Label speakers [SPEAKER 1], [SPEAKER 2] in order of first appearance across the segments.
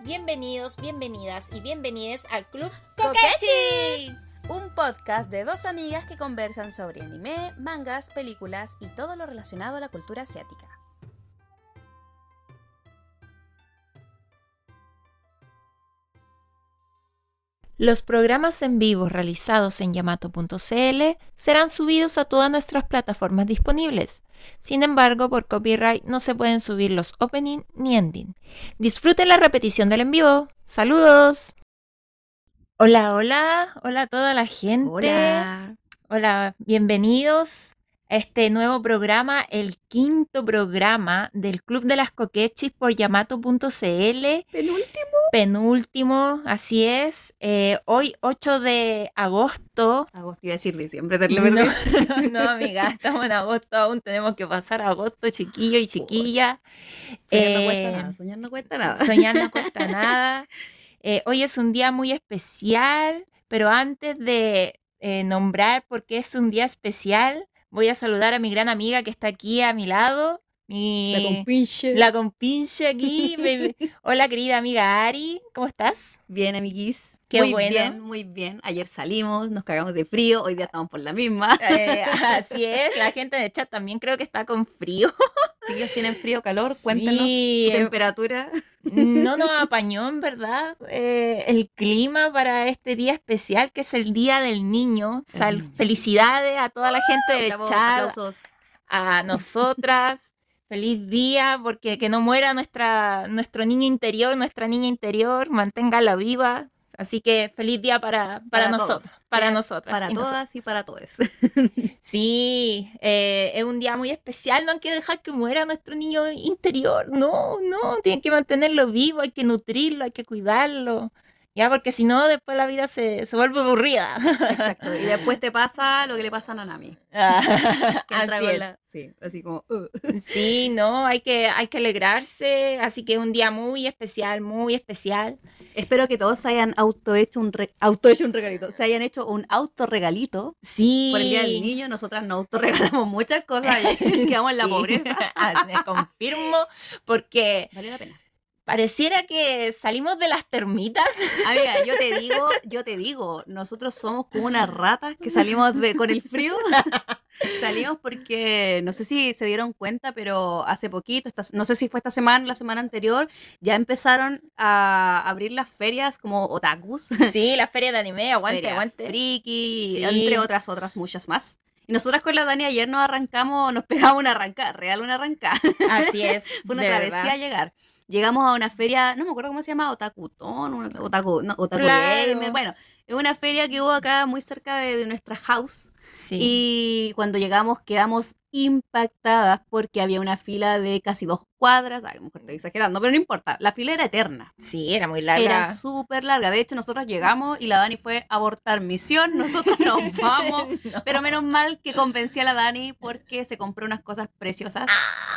[SPEAKER 1] Bienvenidos, bienvenidas y bienvenides al Club
[SPEAKER 2] Kokechi. Un podcast de dos amigas que conversan sobre anime, mangas, películas y todo lo relacionado a la cultura asiática.
[SPEAKER 3] Los programas en vivo realizados en yamato.cl serán subidos a todas nuestras plataformas disponibles. Sin embargo, por copyright no se pueden subir los opening ni ending. Disfruten la repetición del en vivo. ¡Saludos! Hola, hola, hola a toda la gente.
[SPEAKER 2] Hola.
[SPEAKER 3] Hola, bienvenidos a este nuevo programa, el quinto programa del Club de las Coquechis por yamato.cl.
[SPEAKER 2] Penúltimo.
[SPEAKER 3] Penúltimo, así es. Eh, hoy, 8 de agosto.
[SPEAKER 2] Agosto, iba a decir diciembre, te
[SPEAKER 3] No,
[SPEAKER 2] lo perdí.
[SPEAKER 3] no, amiga, estamos en agosto aún, tenemos que pasar agosto, chiquillo y chiquilla.
[SPEAKER 2] Soñar no
[SPEAKER 3] Eh,
[SPEAKER 2] cuesta nada, soñar no cuesta nada.
[SPEAKER 3] Soñar no cuesta nada. Eh, hoy es un día muy especial, pero antes de eh, nombrar por qué es un día especial, voy a saludar a mi gran amiga que está aquí a mi lado. Mi,
[SPEAKER 2] La compinche.
[SPEAKER 3] la compinche aquí. Hola, querida amiga Ari, ¿cómo estás?
[SPEAKER 2] Bien, amiguis.
[SPEAKER 3] Qué
[SPEAKER 2] muy
[SPEAKER 3] bueno.
[SPEAKER 2] bien, muy bien. Ayer salimos, nos cagamos de frío, hoy día estamos por la misma.
[SPEAKER 3] Eh, así es, la gente de chat también creo que está con frío.
[SPEAKER 2] Si ellos tienen frío, calor, cuéntenos
[SPEAKER 3] Sí,
[SPEAKER 2] su
[SPEAKER 3] eh,
[SPEAKER 2] temperatura.
[SPEAKER 3] No nos apañó, en verdad, eh, el clima para este día especial que es el Día del Niño. Sal- felicidades a toda la gente del chat,
[SPEAKER 2] aplausos.
[SPEAKER 3] a nosotras. Feliz día, porque que no muera nuestra, nuestro niño interior, nuestra niña interior, manténgala viva. Así que feliz día para, para,
[SPEAKER 2] Para
[SPEAKER 3] nosotros,
[SPEAKER 2] todos.
[SPEAKER 3] para
[SPEAKER 2] Ya,
[SPEAKER 3] nosotras.
[SPEAKER 2] Para
[SPEAKER 3] y nosotros.
[SPEAKER 2] todas y para todos.
[SPEAKER 3] Sí, eh, es un día muy especial, no hay que dejar que muera nuestro niño interior, no, no, tienen que mantenerlo vivo, hay que nutrirlo, hay que cuidarlo, ya, porque si no, después la vida se, se vuelve aburrida.
[SPEAKER 2] Exacto. Y después te pasa lo que le pasa a Nanami.
[SPEAKER 3] Ah, así es.
[SPEAKER 2] la- Sí, así como. uh.
[SPEAKER 3] Sí, no, hay que, hay que alegrarse, así que es un día muy especial, muy especial.
[SPEAKER 2] Espero que todos hayan auto hecho un re- auto hecho un regalito. Se hayan hecho un autorregalito
[SPEAKER 3] Sí.
[SPEAKER 2] por el día del niño. Nosotras nos autorregalamos muchas cosas y quedamos en la
[SPEAKER 3] Sí.
[SPEAKER 2] pobreza.
[SPEAKER 3] Ah, Me confirmo, porque
[SPEAKER 2] Vale la pena.
[SPEAKER 3] Pareciera que salimos de las termitas.
[SPEAKER 2] Amiga, yo te digo, yo te digo, nosotros somos como unas ratas que salimos de con el frío. Salimos porque no sé si se dieron cuenta, pero hace poquito, esta- no sé si fue esta semana o la semana anterior, ya empezaron a abrir las ferias como otakus.
[SPEAKER 3] Sí, la feria de anime, aguante,
[SPEAKER 2] Feria
[SPEAKER 3] aguante.
[SPEAKER 2] Friki,
[SPEAKER 3] Sí.
[SPEAKER 2] entre otras, otras muchas más. Y nosotras con la Dani ayer nos arrancamos, nos pegamos una arranca, real una arranca.
[SPEAKER 3] Así es.
[SPEAKER 2] Fue una travesía a llegar. Llegamos a una feria, no me acuerdo cómo se llama, Otakutón, Otaku, no, Otaku
[SPEAKER 3] Claro.
[SPEAKER 2] Gamer. Bueno, es una feria que hubo acá muy cerca de, de nuestra house.
[SPEAKER 3] Sí.
[SPEAKER 2] Y cuando llegamos quedamos impactadas porque había una fila de casi dos cuadras. A lo mejor estoy exagerando, pero no importa. La fila era eterna.
[SPEAKER 3] Sí, era muy larga.
[SPEAKER 2] Era súper larga. De hecho, nosotros llegamos y la Dani fue a abortar misión. Nosotros nos vamos.
[SPEAKER 3] No.
[SPEAKER 2] Pero menos mal que convencí a la Dani porque se compró unas cosas preciosas.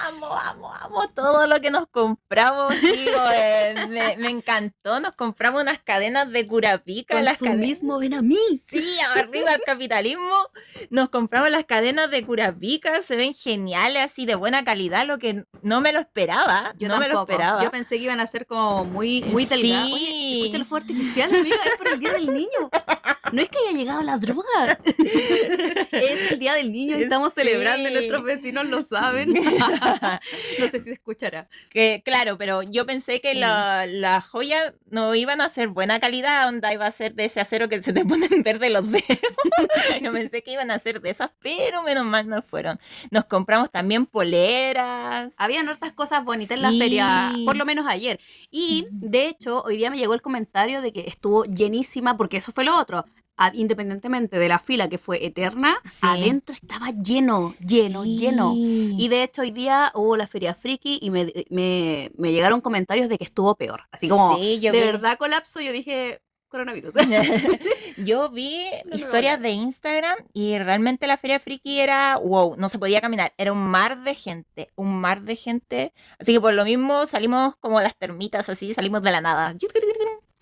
[SPEAKER 3] Amo, amo, amo todo lo que nos compramos. Digo, eh, me, me encantó. Nos compramos unas cadenas de curapica. las cadenas-
[SPEAKER 2] Consumismo, ven a mí.
[SPEAKER 3] Sí, arriba el capitalismo. Nos compramos las cadenas de curapica. Se ven geniales, así de buena calidad, lo que no me lo esperaba.
[SPEAKER 2] Yo
[SPEAKER 3] no me lo esperaba.
[SPEAKER 2] Yo pensé que iban a ser como muy, muy
[SPEAKER 3] Sí.
[SPEAKER 2] delgadas. Oye, escucha los fuegos artificiales, amiga. Es por el día del niño. No es que haya llegado la droga. es el día del niño y estamos
[SPEAKER 3] Sí.
[SPEAKER 2] celebrando y nuestros vecinos lo saben. no sé si se escuchará.
[SPEAKER 3] Que, claro, pero yo pensé que
[SPEAKER 2] Sí.
[SPEAKER 3] la- las joyas no iban a ser buena calidad, onda iba a ser de ese acero que se te ponen verde los dedos. yo pensé que iban a ser de esas, pero menos mal no fueron. Nos compramos también poleras.
[SPEAKER 2] Habían otras cosas bonitas en la
[SPEAKER 3] Sí.
[SPEAKER 2] feria, por lo menos ayer. Y de hecho, hoy día me llegó el comentario de que estuvo llenísima, porque eso fue lo otro. Independientemente de la fila que fue eterna,
[SPEAKER 3] Sí.
[SPEAKER 2] adentro estaba lleno, lleno,
[SPEAKER 3] Sí.
[SPEAKER 2] lleno. Y de hecho, hoy día hubo la feria friki y me, me- me llegaron comentarios de que estuvo peor. Así como,
[SPEAKER 3] Sí, yo
[SPEAKER 2] de
[SPEAKER 3] vi-
[SPEAKER 2] verdad colapso. Yo dije, coronavirus.
[SPEAKER 3] Yo vi
[SPEAKER 2] No
[SPEAKER 3] historias de Instagram y realmente la feria friki era wow, no se podía caminar, era un mar de gente, un mar de gente. Así que por lo mismo salimos como las termitas, así salimos de la nada.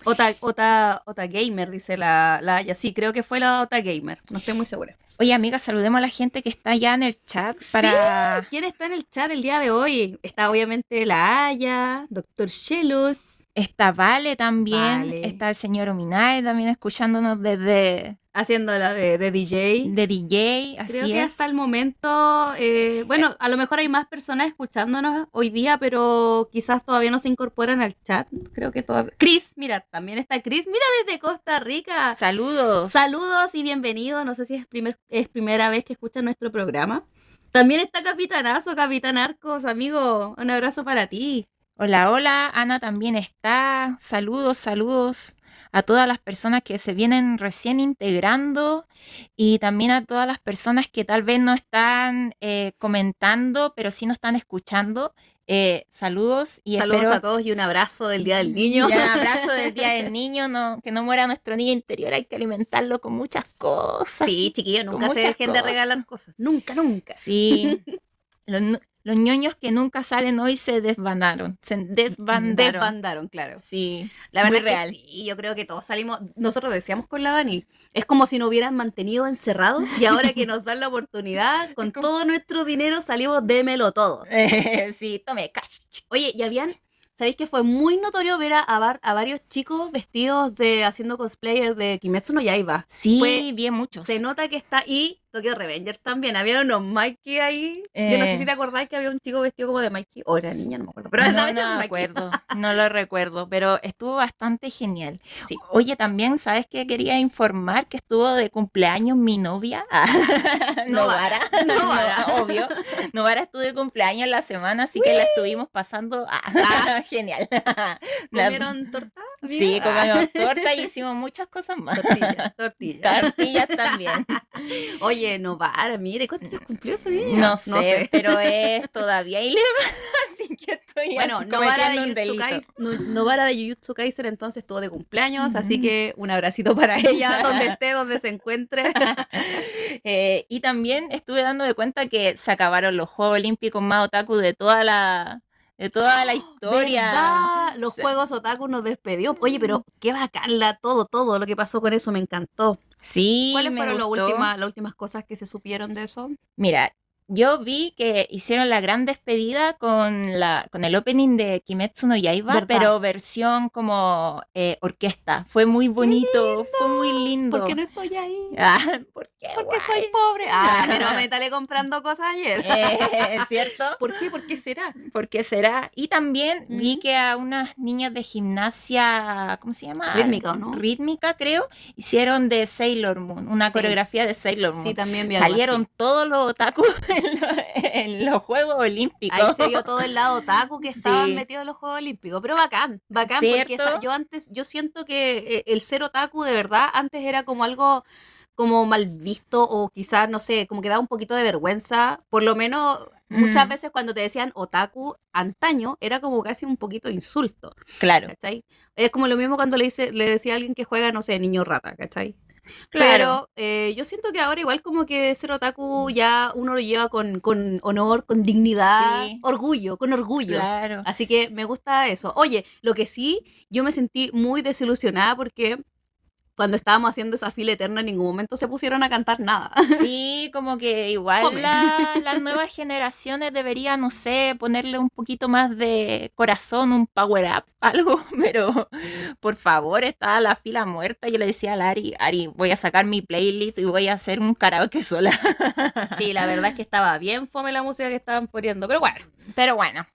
[SPEAKER 2] Ota, Ota, Ota Gamer, dice la, la Aya. Sí, creo que fue la Ota Gamer. No estoy muy segura.
[SPEAKER 3] Oye, amiga, saludemos a la gente que está ya en el chat para.
[SPEAKER 2] ¿Quién está en el chat el día de hoy? Está obviamente la Aya, Doctor Shelos.
[SPEAKER 3] Está Vale también,
[SPEAKER 2] Vale.
[SPEAKER 3] está el señor Ominae también escuchándonos desde
[SPEAKER 2] Haciéndola de, de DJ.
[SPEAKER 3] de DJ, así
[SPEAKER 2] Creo que
[SPEAKER 3] es.
[SPEAKER 2] hasta el momento, eh, bueno, a lo mejor hay más personas escuchándonos hoy día, pero quizás todavía no se incorporan al chat. Creo que todavía. Chris, mira, también está Chris, mira desde Costa Rica.
[SPEAKER 3] Saludos.
[SPEAKER 2] Saludos y bienvenido. No sé si es, primer, es primera vez que escuchan nuestro programa. También está Capitanazo, Capitán Arcos, amigo. Un abrazo para ti.
[SPEAKER 3] Hola, hola, Ana también está. Saludos, saludos a todas las personas que se vienen recién integrando y también a todas las personas que tal vez no están eh, comentando, pero sí nos están escuchando. Eh, saludos y
[SPEAKER 2] Saludos
[SPEAKER 3] espero
[SPEAKER 2] a todos y un abrazo del Día del Niño.
[SPEAKER 3] y un abrazo del Día del Niño, no, que no muera nuestro niño interior, hay que alimentarlo con muchas cosas.
[SPEAKER 2] Sí, chiquillos, nunca se dejen de
[SPEAKER 3] cosas.
[SPEAKER 2] regalar cosas. Nunca, nunca.
[SPEAKER 3] Sí. Los, los ñoños que nunca salen hoy se desbandaron. Se desbandaron.
[SPEAKER 2] Desbandaron, claro.
[SPEAKER 3] Sí.
[SPEAKER 2] La verdad
[SPEAKER 3] Muy
[SPEAKER 2] es
[SPEAKER 3] real.
[SPEAKER 2] que sí, yo creo que todos salimos, nosotros decíamos con la Dani, es como si nos hubieran mantenido encerrados y ahora que nos dan la oportunidad, con todo nuestro dinero salimos, démelo todo.
[SPEAKER 3] Sí, tome cash.
[SPEAKER 2] Oye, y habían, ¿sabéis que fue muy notorio ver a varios chicos vestidos de, haciendo cosplayer de Kimetsu no Yaiba?
[SPEAKER 3] Sí,
[SPEAKER 2] Fue-
[SPEAKER 3] bien muchos.
[SPEAKER 2] Se nota que está, y Tokyo Revengers también, había unos Mikey ahí, yo no sé
[SPEAKER 3] Eh.
[SPEAKER 2] si te acordáis que había un chico vestido como de Mikey, o era niña, no me acuerdo, pero
[SPEAKER 3] no, no me acuerdo, no lo recuerdo, pero estuvo bastante genial.
[SPEAKER 2] Sí.
[SPEAKER 3] Oye, también, ¿sabes qué? Quería informar que estuvo de cumpleaños mi novia.
[SPEAKER 2] Novara,
[SPEAKER 3] Novara,
[SPEAKER 2] Novara.
[SPEAKER 3] no, obvio. Novara estuvo de cumpleaños la semana, así que la estuvimos pasando. ah, genial. La-
[SPEAKER 2] ¿Comieron torta?
[SPEAKER 3] Sí,
[SPEAKER 2] amiga?
[SPEAKER 3] comimos torta y hicimos muchas cosas más.
[SPEAKER 2] Tortilla, tortilla.
[SPEAKER 3] Tortillas también.
[SPEAKER 2] Oye, Novara, mire, ¿cuántos años cumplió ese día?
[SPEAKER 3] No sé, pero es todavía ilegal, así que estoy
[SPEAKER 2] Bueno, Novara de, Novara de Jujutsu Kaisen entonces estuvo de cumpleaños, así que un abracito para ella, donde esté, donde se encuentre.
[SPEAKER 3] Eh, y también estuve dando de cuenta que se acabaron los Juegos Olímpicos más otaku de toda la, de toda la historia.
[SPEAKER 2] ¿Verdad? Los
[SPEAKER 3] Sí.
[SPEAKER 2] Juegos Otaku nos despedió. Oye, pero qué bacán la, todo, todo lo que pasó con eso me encantó.
[SPEAKER 3] Sí,
[SPEAKER 2] ¿Cuáles
[SPEAKER 3] me
[SPEAKER 2] fueron las últimas, las últimas cosas que se supieron de eso?
[SPEAKER 3] Mira, yo vi que hicieron la gran despedida con, la, con el opening de Kimetsu no Yaiba,
[SPEAKER 2] ¿Verdad?
[SPEAKER 3] pero versión como eh, orquesta. Fue muy bonito, fue muy lindo.
[SPEAKER 2] ¿Por qué no estoy ahí?
[SPEAKER 3] Ah, ¿por qué?
[SPEAKER 2] Porque
[SPEAKER 3] guay?
[SPEAKER 2] soy pobre. Ah, pero me talé comprando cosas ayer.
[SPEAKER 3] Eh, ¿Cierto?
[SPEAKER 2] ¿Por qué? ¿Por qué será?
[SPEAKER 3] ¿Por qué será? Y también vi que a unas niñas de gimnasia, ¿cómo se llama?
[SPEAKER 2] Rítmica, ¿o no?
[SPEAKER 3] Rítmica, creo, hicieron de Sailor Moon, una
[SPEAKER 2] Sí.
[SPEAKER 3] coreografía de Sailor Moon.
[SPEAKER 2] Sí, también vi
[SPEAKER 3] Salieron todos los otakus en, lo- en los Juegos Olímpicos.
[SPEAKER 2] Ahí se vio todo el lado otaku que estaban
[SPEAKER 3] Sí.
[SPEAKER 2] metidos en los Juegos Olímpicos. Pero bacán, bacán, porque yo antes, yo siento que eh, el ser otaku de verdad antes era como algo como mal visto o quizás, no sé, como que daba un poquito de vergüenza. Por lo menos muchas
[SPEAKER 3] Mm.
[SPEAKER 2] veces cuando te decían otaku antaño era como casi un poquito insulto,
[SPEAKER 3] Claro,
[SPEAKER 2] ¿cachai? Es como lo mismo cuando le, dice, le decía a alguien que juega, no sé, niño rata, ¿cachai?
[SPEAKER 3] Claro.
[SPEAKER 2] Pero eh, yo siento que ahora igual como que ser otaku ya uno lo lleva con, con honor, con dignidad,
[SPEAKER 3] Sí.
[SPEAKER 2] orgullo, con orgullo.
[SPEAKER 3] Claro.
[SPEAKER 2] Así que me gusta eso. Oye, lo que sí, yo me sentí muy desilusionada porque cuando estábamos haciendo esa fila eterna en ningún momento se pusieron a cantar nada.
[SPEAKER 3] Sí, como que igual la- las nuevas generaciones deberían, no sé, ponerle un poquito más de corazón, un power up, algo, pero por favor, estaba la fila muerta. Yo le decía a Lari, Ari, voy a sacar mi playlist y voy a hacer un karaoke sola.
[SPEAKER 2] Sí, la verdad es que estaba bien fome la música que estaban poniendo, pero bueno.
[SPEAKER 3] Pero bueno,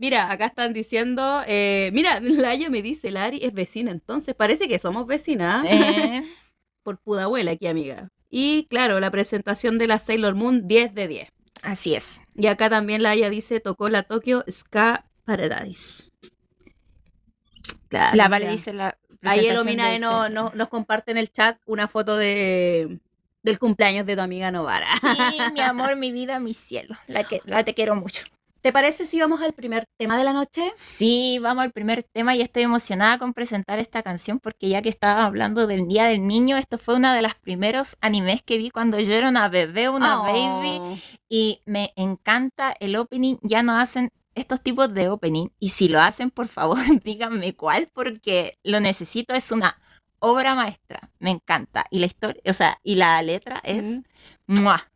[SPEAKER 2] Mira, acá están diciendo, eh, mira, Laia me dice, Lari es vecina, entonces parece que somos vecinas.
[SPEAKER 3] eh,
[SPEAKER 2] por Pudabuela aquí, amiga. Y claro, la presentación de la Sailor Moon 10 de 10.
[SPEAKER 3] así es.
[SPEAKER 2] Y acá también la Aya dice, tocó la Tokyo Ska Paradise. Claro,
[SPEAKER 3] La Vale dice la.
[SPEAKER 2] Ahí el
[SPEAKER 3] del
[SPEAKER 2] no- no- nos comparte en el chat una foto de del cumpleaños de tu amiga Novara.
[SPEAKER 3] Sí, mi amor, mi vida, mi cielo. La, que, la te quiero mucho.
[SPEAKER 2] ¿Te parece si vamos al primer tema de la noche?
[SPEAKER 3] Sí, vamos al primer tema y estoy emocionada con presentar esta canción porque ya que estaba hablando del Día del Niño, esto fue uno de los primeros animes que vi cuando yo era una bebé, una
[SPEAKER 2] Oh.
[SPEAKER 3] baby y me encanta el opening. Ya no hacen estos tipos de opening y si lo hacen, por favor, díganme cuál porque lo necesito, es una obra maestra, me encanta y la historia, o sea, y la letra es
[SPEAKER 2] Mm.
[SPEAKER 3] ¡mua!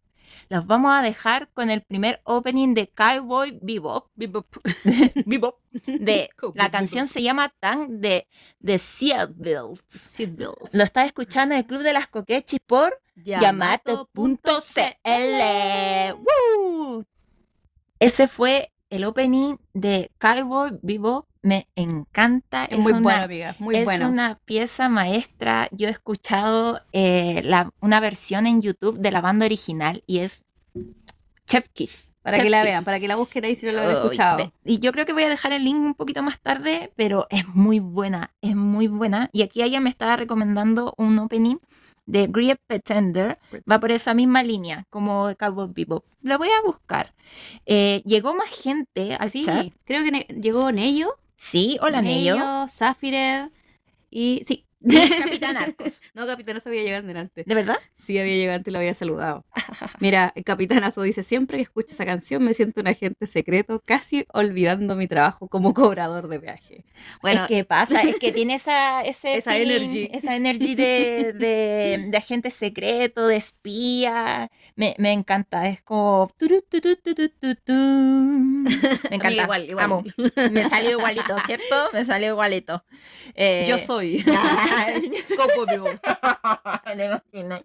[SPEAKER 3] Los vamos a dejar con el primer opening de Cowboy Bebop.
[SPEAKER 2] Bebop.
[SPEAKER 3] Bebop. De, la canción se llama Tan de, de Seattle.
[SPEAKER 2] Seatbelts.
[SPEAKER 3] Lo estás escuchando en el Club de las Coquechis por Yamato.cl. Ese fue el opening de Cowboy Bebop. Me encanta.
[SPEAKER 2] Es muy
[SPEAKER 3] una,
[SPEAKER 2] bueno, amiga. Muy
[SPEAKER 3] es una pieza maestra. Yo he escuchado eh, la- una versión en YouTube de la banda original y es Chef Kiss.
[SPEAKER 2] Para
[SPEAKER 3] Chef
[SPEAKER 2] que la
[SPEAKER 3] Kiss.
[SPEAKER 2] vean, para que la busquen ahí si no lo han escuchado.
[SPEAKER 3] Y yo creo que voy a dejar el link un poquito más tarde, pero es muy buena, es muy buena. Y aquí ella me estaba recomendando un opening de Great Pretender. Va por esa misma línea como Cowboy Bebop. Lo voy a buscar. Eh, llegó más gente al
[SPEAKER 2] Sí,
[SPEAKER 3] chat.
[SPEAKER 2] creo que llegó Nello.
[SPEAKER 3] Sí, hola Nello.
[SPEAKER 2] Nello, Zafired y sí.
[SPEAKER 3] Capitán Arcos.
[SPEAKER 2] No, Capitanazo había llegado delante.
[SPEAKER 3] ¿De verdad?
[SPEAKER 2] Sí, había llegado antes y lo había saludado. Mira, el Capitanazo dice, siempre que escucho esa canción me siento un agente secreto, casi olvidando mi trabajo como cobrador de viaje. Bueno,
[SPEAKER 3] es que pasa, es que tiene esa, ese
[SPEAKER 2] Esa
[SPEAKER 3] feeling,
[SPEAKER 2] energy.
[SPEAKER 3] esa energy de, de, de agente secreto, de espía. Me, me encanta, es como. Me encanta.
[SPEAKER 2] igual, igual.
[SPEAKER 3] Amo. Me salió igualito, ¿cierto? Me salió igualito. Eh,
[SPEAKER 2] Yo soy. Copo vivo.
[SPEAKER 3] me imagino.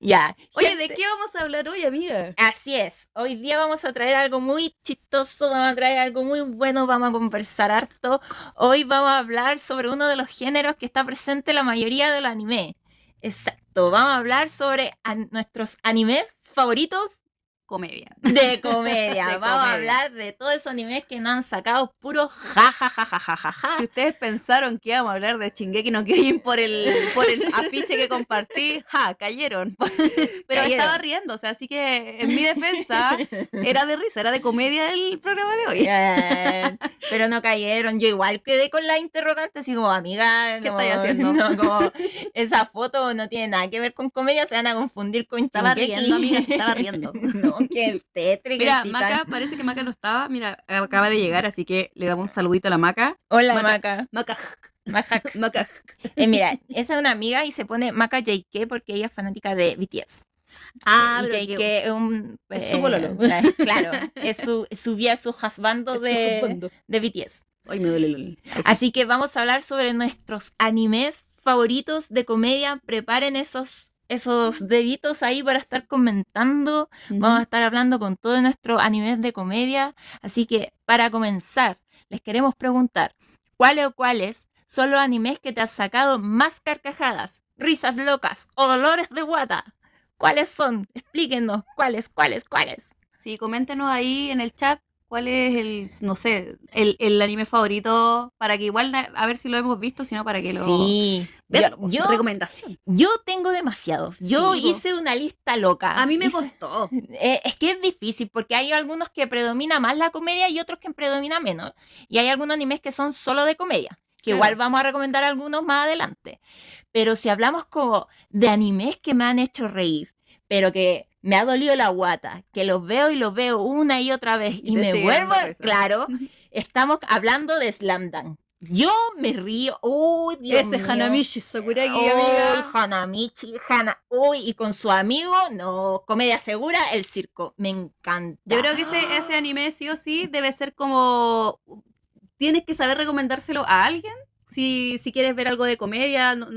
[SPEAKER 3] Ya.
[SPEAKER 2] Oye,
[SPEAKER 3] gente,
[SPEAKER 2] ¿de qué vamos a hablar hoy, amiga?
[SPEAKER 3] Así es. Hoy día vamos a traer algo muy chistoso, vamos a traer algo muy bueno, vamos a conversar harto. Hoy vamos a hablar sobre uno de los géneros que está presente en la mayoría del anime. Exacto, vamos a hablar sobre an- nuestros animes favoritos
[SPEAKER 2] Comedia.
[SPEAKER 3] de comedia.
[SPEAKER 2] De
[SPEAKER 3] vamos a hablar de todos esos animes que nos han sacado puro ja ja ja ja ja ja.
[SPEAKER 2] Si ustedes pensaron que íbamos a hablar de Shingeki no Kyojin por el, por el afiche que compartí, ja, cayeron. Pero
[SPEAKER 3] Cayeron.
[SPEAKER 2] estaba riendo, o sea, así que en mi defensa era de risa, era de comedia el programa de hoy.
[SPEAKER 3] Pero no cayeron. Yo igual quedé con la interrogante, así como, amiga,
[SPEAKER 2] ¿Qué
[SPEAKER 3] como-
[SPEAKER 2] estáis haciendo?
[SPEAKER 3] no, como, esa foto no tiene nada que ver con comedia, se van a confundir con
[SPEAKER 2] Estaba
[SPEAKER 3] Shingeki.
[SPEAKER 2] riendo, amiga, estaba riendo.
[SPEAKER 3] no, que tétrico.
[SPEAKER 2] Mira. Maca, parece que Maca no estaba. Mira, acaba de llegar, así que le damos un saludito a la Maca.
[SPEAKER 3] Hola,
[SPEAKER 2] Maca.
[SPEAKER 3] Maca.
[SPEAKER 2] Maca,
[SPEAKER 3] Maca. Eh, mira, esa es una amiga y se pone Maca JK porque ella es fanática de BTS.
[SPEAKER 2] Ah,
[SPEAKER 3] y
[SPEAKER 2] pero
[SPEAKER 3] JK
[SPEAKER 2] que-
[SPEAKER 3] es un...
[SPEAKER 2] es su
[SPEAKER 3] eh,
[SPEAKER 2] pololo.
[SPEAKER 3] eh, claro, es su, su vía, su husbando de, de BTS.
[SPEAKER 2] Ay, me duele el...
[SPEAKER 3] Así que vamos a hablar sobre nuestros animes favoritos de comedia. Preparen esos, esos deditos ahí para estar comentando. Vamos a estar hablando con todos nuestros animes de comedia. Así que para comenzar, les queremos preguntar, ¿cuáles o cuáles son los animes que te han sacado más carcajadas, risas locas o dolores de guata? ¿Cuáles son? Explíquenos, ¿cuáles, cuáles, cuáles?
[SPEAKER 2] Sí, coméntenos ahí en el chat cuál es el, no sé, el, el anime favorito, para que igual, a ver si lo hemos visto, sino para que lo...
[SPEAKER 3] Sí, yo, yo,
[SPEAKER 2] recomendación.
[SPEAKER 3] yo tengo demasiados. Yo
[SPEAKER 2] Sí,
[SPEAKER 3] hice una lista loca.
[SPEAKER 2] A mí me
[SPEAKER 3] Hice-
[SPEAKER 2] costó.
[SPEAKER 3] Eh, es que es difícil porque hay algunos que predomina más la comedia y otros que predomina menos. Y hay algunos animes que son solo de comedia, que
[SPEAKER 2] Claro.
[SPEAKER 3] igual vamos a recomendar algunos más adelante. Pero si hablamos como de animes que me han hecho reír, pero que me ha dolido la guata, que los veo y los veo una y otra vez y, me vuelvo, claro, estamos hablando de Slam Dunk. Yo me río, uy, Dios
[SPEAKER 2] Ese
[SPEAKER 3] mío.
[SPEAKER 2] Hanamichi Sakuragi,
[SPEAKER 3] Uy,
[SPEAKER 2] amiga.
[SPEAKER 3] Hanamichi, Hana, uy, y con su amigo, no, comedia segura, el circo, me encanta.
[SPEAKER 2] Yo creo que ese, ese anime sí o sí debe ser como... Tienes que saber recomendárselo a alguien. Si, si quieres ver algo de comedia, no-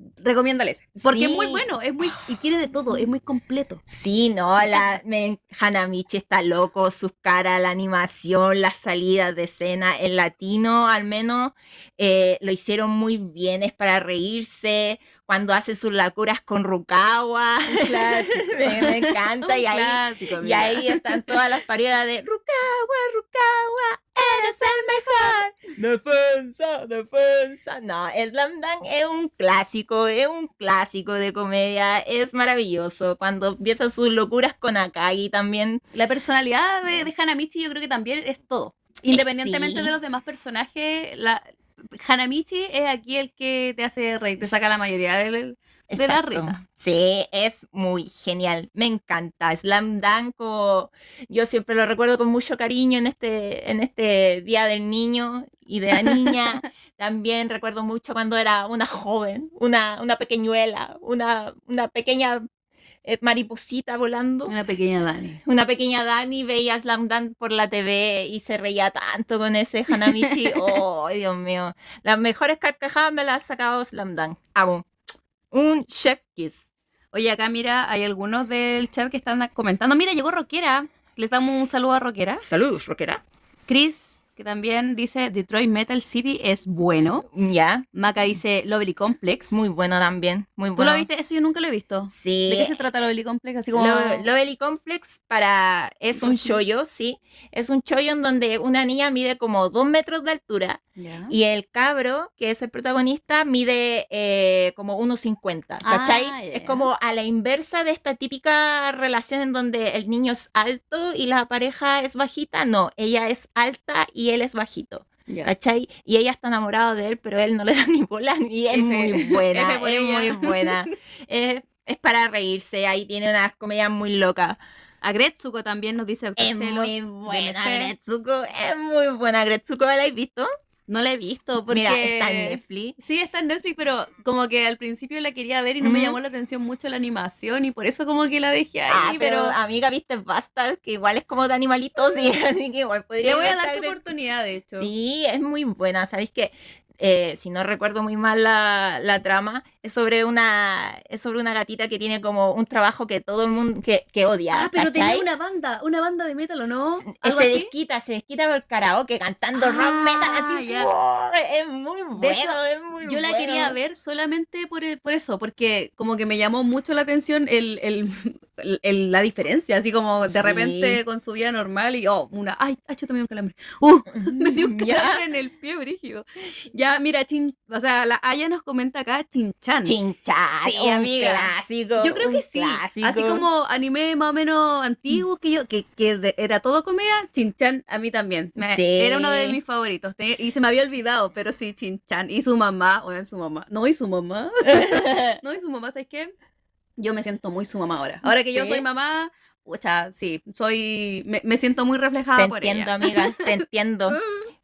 [SPEAKER 2] no- recomiéndale ese. Porque es muy bueno, es muy y tiene de todo, es muy completo.
[SPEAKER 3] Sí, no, la me- Hanamichi está loco, sus caras, la animación, las salidas de escena, el latino al menos eh, lo hicieron muy bien, es para reírse, cuando hace sus locuras con Rukawa, me, me encanta y ahí,
[SPEAKER 2] clásico,
[SPEAKER 3] y ahí están todas las parodias de Rukawa, Rukawa, eres el mejor, defensa, defensa, no, Slam Dunk es un clásico, es un clásico de comedia, es maravilloso, cuando empieza sus locuras con Akagi también,
[SPEAKER 2] La personalidad de, de Hanamichi yo creo que también es todo. Independientemente
[SPEAKER 3] sí.
[SPEAKER 2] de los demás personajes, la Hanamichi es aquí el que te hace reír, te saca la mayoría del... De la
[SPEAKER 3] Exacto.
[SPEAKER 2] risa.
[SPEAKER 3] Sí, es muy genial. Me encanta. Slam Dunk, o- yo siempre lo recuerdo con mucho cariño en este, en este Día del Niño y de la Niña. También recuerdo mucho cuando era una joven, una, una pequeñuela, una, una pequeña eh, mariposita volando.
[SPEAKER 2] Una pequeña Dani.
[SPEAKER 3] Una pequeña Dani veía Slam Dunk por la TV y se reía tanto con ese Hanamichi. oh, Dios mío. Las mejores carcajadas me las ha sacado Slam Dunk. Amo. Un chef kiss.
[SPEAKER 2] Oye, acá mira, hay algunos del chat que están comentando. Mira, llegó Roquera. Les damos un saludo a Roquera.
[SPEAKER 3] Saludos, rockera.
[SPEAKER 2] Chris, que también dice Detroit Metal City es bueno.
[SPEAKER 3] Ya.
[SPEAKER 2] Maca dice Lovely Complex.
[SPEAKER 3] Muy bueno también. Muy
[SPEAKER 2] ¿Tú
[SPEAKER 3] bueno.
[SPEAKER 2] lo viste? Eso yo nunca lo he visto.
[SPEAKER 3] Sí.
[SPEAKER 2] ¿De qué se trata Lovely Complex? Así como...
[SPEAKER 3] Lo, Lovely Complex para es un chollo, sí. Es un chollo en donde una niña mide como dos metros de altura y el cabro, que es el protagonista, mide eh, como 1,50. ¿Cachai?
[SPEAKER 2] Ah, ya,
[SPEAKER 3] Es como a la inversa de esta típica relación en donde el niño es alto y la pareja es bajita. No, ella es alta y él es bajito.
[SPEAKER 2] Ya.
[SPEAKER 3] ¿Cachai? Y ella está enamorada de él, pero él no le da ni bola y es
[SPEAKER 2] F.
[SPEAKER 3] muy buena. Es
[SPEAKER 2] ella.
[SPEAKER 3] muy buena. es, es para reírse, ahí tiene unas comedias muy locas.
[SPEAKER 2] A Gretsuko también nos dice.
[SPEAKER 3] Es muy buena. Gretsuko, es muy buena Gretsuko, ¿la habéis visto?
[SPEAKER 2] No la he visto porque...
[SPEAKER 3] Mira, está en Netflix.
[SPEAKER 2] Sí, está en Netflix, pero como que al principio la quería ver y no me llamó la atención mucho la animación y por eso como que la dejé ahí,
[SPEAKER 3] Ah,
[SPEAKER 2] pero...
[SPEAKER 3] pero amiga, viste Bastard, que igual es como de animalitos, sí, así que igual podría
[SPEAKER 2] Le voy a dar su oportunidad, de hecho.
[SPEAKER 3] Sí, es muy buena. Sabéis que, eh, si no recuerdo muy mal la, la trama, es sobre una es sobre una gatita que tiene como un trabajo que todo el mundo que, que odia.
[SPEAKER 2] Ah, pero
[SPEAKER 3] ¿cachai?
[SPEAKER 2] tenía una banda, una banda de metal, ¿o no?
[SPEAKER 3] Eh,
[SPEAKER 2] ¿Algo
[SPEAKER 3] se
[SPEAKER 2] así?
[SPEAKER 3] desquita, se desquita por el karaoke cantando
[SPEAKER 2] Ah,
[SPEAKER 3] rock metal así.
[SPEAKER 2] ya.
[SPEAKER 3] ¡wow! Es muy bueno,
[SPEAKER 2] hecho,
[SPEAKER 3] es muy
[SPEAKER 2] Yo la quería ver solamente por, el- por eso, porque como que me llamó mucho la atención el, el- el- la diferencia, así como de
[SPEAKER 3] Sí.
[SPEAKER 2] repente con su vida normal y, oh, una, ay, ay, yo también un calambre. Uh, me dio un calambre en el pie, brígido. Ya, mira, chin, o sea, la Aya nos comenta acá Chinchan.
[SPEAKER 3] Chinchan,
[SPEAKER 2] Sí,
[SPEAKER 3] un
[SPEAKER 2] amiga.
[SPEAKER 3] clásico.
[SPEAKER 2] Yo creo que sí.
[SPEAKER 3] clásico.
[SPEAKER 2] Así como anime más o menos antiguo que yo, que, que de- era todo comedia, Chinchan a mí también. Me-
[SPEAKER 3] Sí.
[SPEAKER 2] Era uno de mis favoritos. Y se me había olvidado, pero sí, Chinchan. Y su mamá, o su mamá. No, y su mamá. no, y su mamá, ¿sabes qué? Yo me siento muy su mamá ahora. Ahora que yo
[SPEAKER 3] ¿Sí?
[SPEAKER 2] soy mamá, pucha, sí, soy, me, me siento muy reflejada
[SPEAKER 3] Te
[SPEAKER 2] por
[SPEAKER 3] entiendo,
[SPEAKER 2] ella.
[SPEAKER 3] amiga, te entiendo.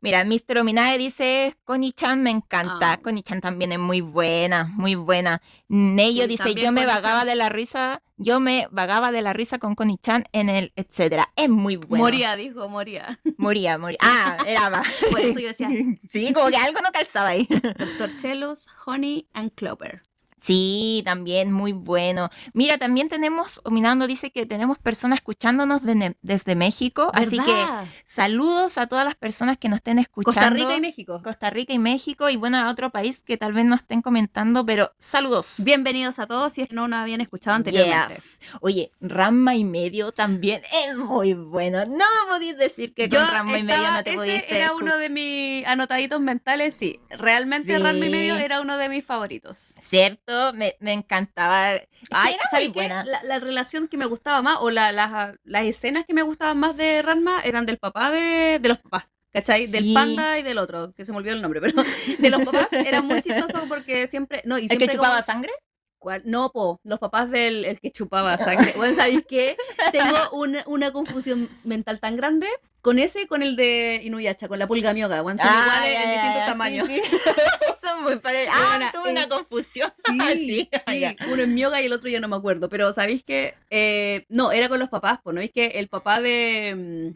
[SPEAKER 3] Mira, Mr. Ominae dice, Connie-chan me encanta.
[SPEAKER 2] Ah.
[SPEAKER 3] Connie-chan también es muy buena, muy buena.
[SPEAKER 2] Sí,
[SPEAKER 3] dice, yo me vagaba de la risa, yo me vagaba de la risa con Connie-chan en el etcétera. Es muy bueno.
[SPEAKER 2] Moría, dijo, moría.
[SPEAKER 3] Moría, moría. Ah, era más.
[SPEAKER 2] Por eso yo decía,
[SPEAKER 3] Sí, como que algo no calzaba ahí.
[SPEAKER 2] Dr. Chelos, Honey and Clover.
[SPEAKER 3] Sí, también muy bueno. Mira, también tenemos, Ominando dice que tenemos personas escuchándonos de desde México, así que saludos a todas las personas que nos estén escuchando.
[SPEAKER 2] Costa Rica y México.
[SPEAKER 3] Costa Rica y México y bueno, a otro país que tal vez no estén comentando, pero saludos.
[SPEAKER 2] Bienvenidos a todos si es que no nos habían escuchado anteriormente.
[SPEAKER 3] Yes. Oye, Ramma y medio también es muy bueno. No podéis decir que con Ramma y medio no te
[SPEAKER 2] ese era uno de mis anotaditos mentales, sí. Realmente
[SPEAKER 3] Sí.
[SPEAKER 2] Ranma y medio era uno de mis favoritos.
[SPEAKER 3] ¿Cierto? Me, me encantaba.
[SPEAKER 2] Ay,
[SPEAKER 3] era
[SPEAKER 2] ¿sabes
[SPEAKER 3] muy
[SPEAKER 2] qué?
[SPEAKER 3] buena.
[SPEAKER 2] La, la relación que me gustaba más, o la- las- las escenas que me gustaban más de Ranma eran del papá de, de los papás. ¿Cachai? Del panda y del otro, que se me olvidó el nombre, pero de los papás era muy chistoso porque siempre. No, y
[SPEAKER 3] ¿El
[SPEAKER 2] siempre
[SPEAKER 3] que
[SPEAKER 2] como-
[SPEAKER 3] chupaba sangre?
[SPEAKER 2] ¿Cuál? No, po, los papás del el que chupaba sangre. Bueno, ¿sabéis qué? Tengo una, una confusión mental tan grande con ese y con el de Inuyasha, con la pulga mioga. Son iguales
[SPEAKER 3] Ah, ya,
[SPEAKER 2] en distintos tamaños.
[SPEAKER 3] sí, sí. Son muy parecidos. Ah,
[SPEAKER 2] Bueno,
[SPEAKER 3] tuve una confusión.
[SPEAKER 2] Sí, sí, uno es mioga y el otro ya no me acuerdo. Pero ¿sabéis qué? Eh, no, era con los papás, pues, ¿no? Es que el papá de...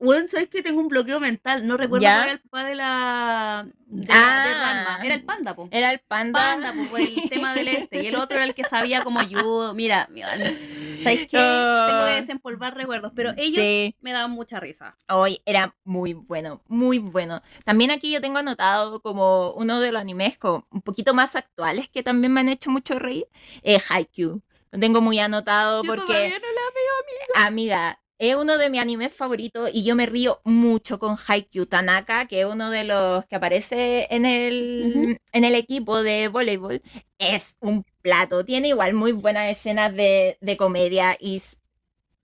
[SPEAKER 2] bueno, ¿sabes que Tengo un bloqueo mental. No recuerdo
[SPEAKER 3] ¿Ya?
[SPEAKER 2] cuál era el papá de la... De,
[SPEAKER 3] Ah.
[SPEAKER 2] Ranma. Era el panda, po.
[SPEAKER 3] Era el panda.
[SPEAKER 2] panda por el tema del este y el otro era el que sabía como judo mira mira, ¿sabéis qué?
[SPEAKER 3] Ah.
[SPEAKER 2] tengo que desempolvar recuerdos pero ellos
[SPEAKER 3] Sí.
[SPEAKER 2] me daban mucha risa
[SPEAKER 3] Hoy era muy bueno, muy bueno. También aquí yo tengo anotado como uno de los animes como un poquito más actuales que también me han hecho mucho reír, eh, Haikyuu. Lo tengo muy anotado
[SPEAKER 2] yo
[SPEAKER 3] porque,
[SPEAKER 2] todavía no la
[SPEAKER 3] amiga, es uno de mis animes favoritos y yo me río mucho con Haikyuu Tanaka, que es uno de los que aparece en el, en el equipo de voleibol. Es un plato, tiene igual muy buenas escenas de, de comedia y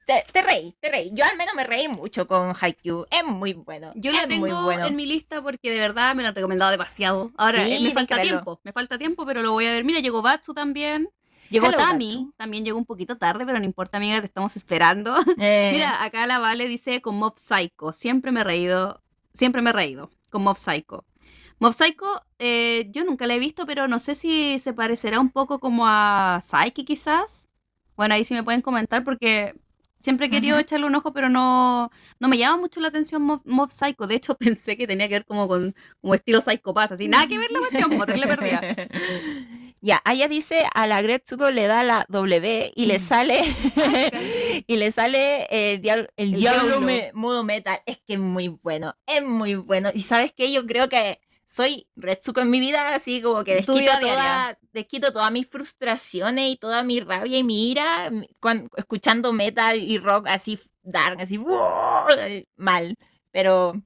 [SPEAKER 3] te, te reí, te reí. Yo al menos me reí mucho con Haikyuu. Es muy bueno.
[SPEAKER 2] yo la tengo
[SPEAKER 3] bueno.
[SPEAKER 2] en mi lista porque de verdad me lo han recomendado demasiado ahora
[SPEAKER 3] Sí,
[SPEAKER 2] eh, me falta tiempo me falta tiempo pero lo voy a ver mira llegó Batsu también Llegó
[SPEAKER 3] Hello,
[SPEAKER 2] Tami, también llegó un poquito tarde, pero no importa, amiga, te estamos esperando.
[SPEAKER 3] Eh,
[SPEAKER 2] Mira, acá la Vale dice con Mob Psycho. Siempre me he reído, siempre me he reído con Mob Psycho. Mob Psycho, eh, yo nunca la he visto, pero no sé si se parecerá un poco como a Psyche quizás. Bueno, ahí sí me pueden comentar porque siempre he querido echarle un ojo, pero no, no me llama mucho la atención Mob, Mob Psycho. De hecho, pensé que tenía que ver como con como estilo Psycho Pass, así nada que ver la cuestión, como le perdida.
[SPEAKER 3] Ya, ella dice a la Gretsuko le da la W y le sale y le sale el diablo, el
[SPEAKER 2] El
[SPEAKER 3] diablo
[SPEAKER 2] diablo.
[SPEAKER 3] me- modo metal. Es que es muy bueno, es muy bueno. Y sabes que yo creo que soy Retsuko en mi vida, así como que desquito toda, desquito todas mis frustraciones y toda mi rabia y mi ira mi- cuan- escuchando metal y rock así dark, así mal. Pero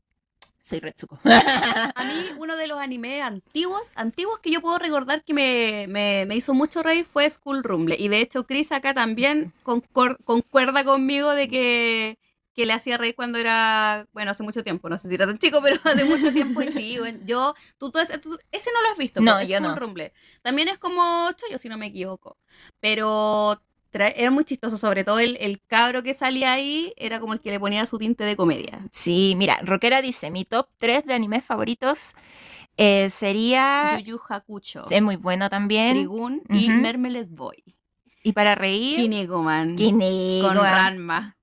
[SPEAKER 3] soy Retsuko.
[SPEAKER 2] A mí, uno de los animes antiguos, antiguos que yo puedo recordar que me, me- me hizo mucho reír fue School Rumble. Y de hecho, Chris acá también concor- concuerda conmigo de que, que le hacía reír cuando era, bueno, hace mucho tiempo, no sé si era tan chico, pero hace mucho tiempo. Y sí, bueno, yo, tú, tú ese, tú- ese no lo has visto,
[SPEAKER 3] No, yo
[SPEAKER 2] School
[SPEAKER 3] no.
[SPEAKER 2] Rumble. También es como Choyo, si no me equivoco. Pero era muy chistoso, sobre todo el, el cabro que salía ahí era como el que le ponía su tinte de comedia.
[SPEAKER 3] Sí, mira, Rockera dice, mi top 3 de animes favoritos eh, sería...
[SPEAKER 2] Yu Yu Hakucho.
[SPEAKER 3] Es muy bueno también.
[SPEAKER 2] Trigun y
[SPEAKER 3] Ujú.
[SPEAKER 2] Mermeled Boy.
[SPEAKER 3] Y para reír...
[SPEAKER 2] Kinegoman.
[SPEAKER 3] Kinegoman.
[SPEAKER 2] Con Ranma.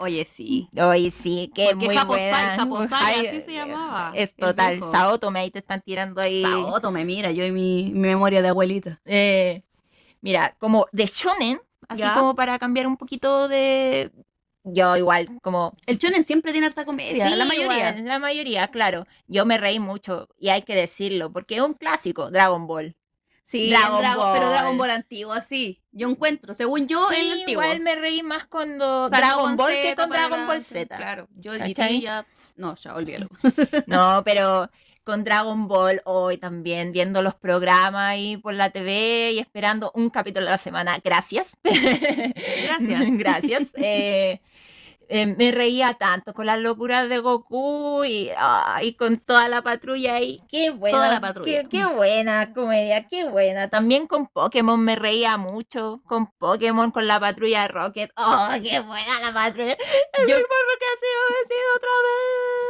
[SPEAKER 2] Oye, sí.
[SPEAKER 3] Oye, sí, que
[SPEAKER 2] Porque
[SPEAKER 3] muy
[SPEAKER 2] Japosai,
[SPEAKER 3] buena.
[SPEAKER 2] Japosai, así se llamaba,
[SPEAKER 3] Es
[SPEAKER 2] el
[SPEAKER 3] total. Saotome, ahí te están tirando ahí.
[SPEAKER 2] Saoto me mira, yo y mi, mi memoria de abuelita.
[SPEAKER 3] Eh, mira, como de shonen, así
[SPEAKER 2] Ya.
[SPEAKER 3] como para cambiar un poquito de... Yo igual, como...
[SPEAKER 2] El shonen siempre tiene harta comedia,
[SPEAKER 3] Sí,
[SPEAKER 2] la mayoría.
[SPEAKER 3] igual, la mayoría, claro. Yo me reí mucho y hay que decirlo, porque es un clásico, Dragon Ball.
[SPEAKER 2] Sí,
[SPEAKER 3] Dragon
[SPEAKER 2] Dragon Ball. pero. Dragon Ball antiguo, sí. Yo encuentro, según yo,
[SPEAKER 3] Sí,
[SPEAKER 2] el antiguo.
[SPEAKER 3] igual me reí más cuando Dragon Ball que con Dragon Ball. Z.
[SPEAKER 2] Claro, yo ya... No, ya, olvídalo.
[SPEAKER 3] No, pero con Dragon Ball hoy también, viendo los programas ahí por la TV y esperando un capítulo a la semana. Gracias.
[SPEAKER 2] Gracias.
[SPEAKER 3] Gracias. Eh, eh, me reía tanto con las locuras de Goku y, y con toda la patrulla y qué buena.
[SPEAKER 2] Toda la patrulla.
[SPEAKER 3] Qué, qué buena comedia, qué buena. También con Pokémon me reía mucho. Con Pokémon, con la patrulla Rocket. Oh, qué buena la patrulla. El
[SPEAKER 2] Yo-
[SPEAKER 3] mismo Rocket ha sido vencido otra vez.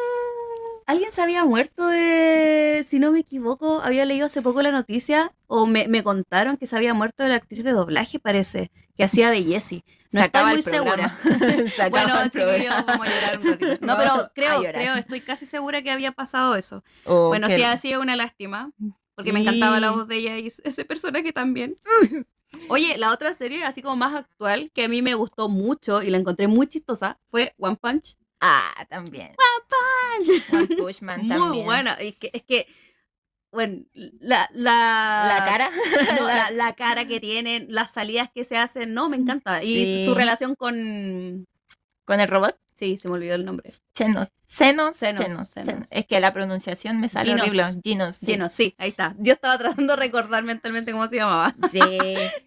[SPEAKER 2] Alguien se había muerto de, si no me equivoco, había leído hace poco la noticia o me, me contaron que se había muerto de la actriz de doblaje, parece, que hacía de Jessie. No
[SPEAKER 3] Se
[SPEAKER 2] estoy muy segura.
[SPEAKER 3] Se
[SPEAKER 2] Bueno, chiquillos, vamos a llorar un ratito. No, pero creo, creo, estoy casi segura que había pasado eso.
[SPEAKER 3] Oh,
[SPEAKER 2] bueno, sí ha sido una lástima, porque me encantaba la voz de ella y ese personaje también. Oye, la otra serie, así como más actual, que a mí me gustó mucho y la encontré muy chistosa, fue One Punch.
[SPEAKER 3] Ah, también. One Punch Man
[SPEAKER 2] Muy
[SPEAKER 3] también.
[SPEAKER 2] buena. Es que, es que bueno, la, la,
[SPEAKER 3] La cara.
[SPEAKER 2] no,
[SPEAKER 3] La-
[SPEAKER 2] la, la cara que tienen, las salidas que se hacen, no, me encanta. Y
[SPEAKER 3] Sí.
[SPEAKER 2] su relación con.
[SPEAKER 3] Con el robot.
[SPEAKER 2] Sí, se me olvidó el nombre.
[SPEAKER 3] Chenos. Senos.
[SPEAKER 2] Senos,
[SPEAKER 3] Chenos,
[SPEAKER 2] senos.
[SPEAKER 3] Es que la pronunciación me sale
[SPEAKER 2] Ginos.
[SPEAKER 3] horrible. Ginos. sí.
[SPEAKER 2] Lleno, sí, ahí está. Yo estaba tratando de recordar mentalmente cómo se llamaba.
[SPEAKER 3] Sí.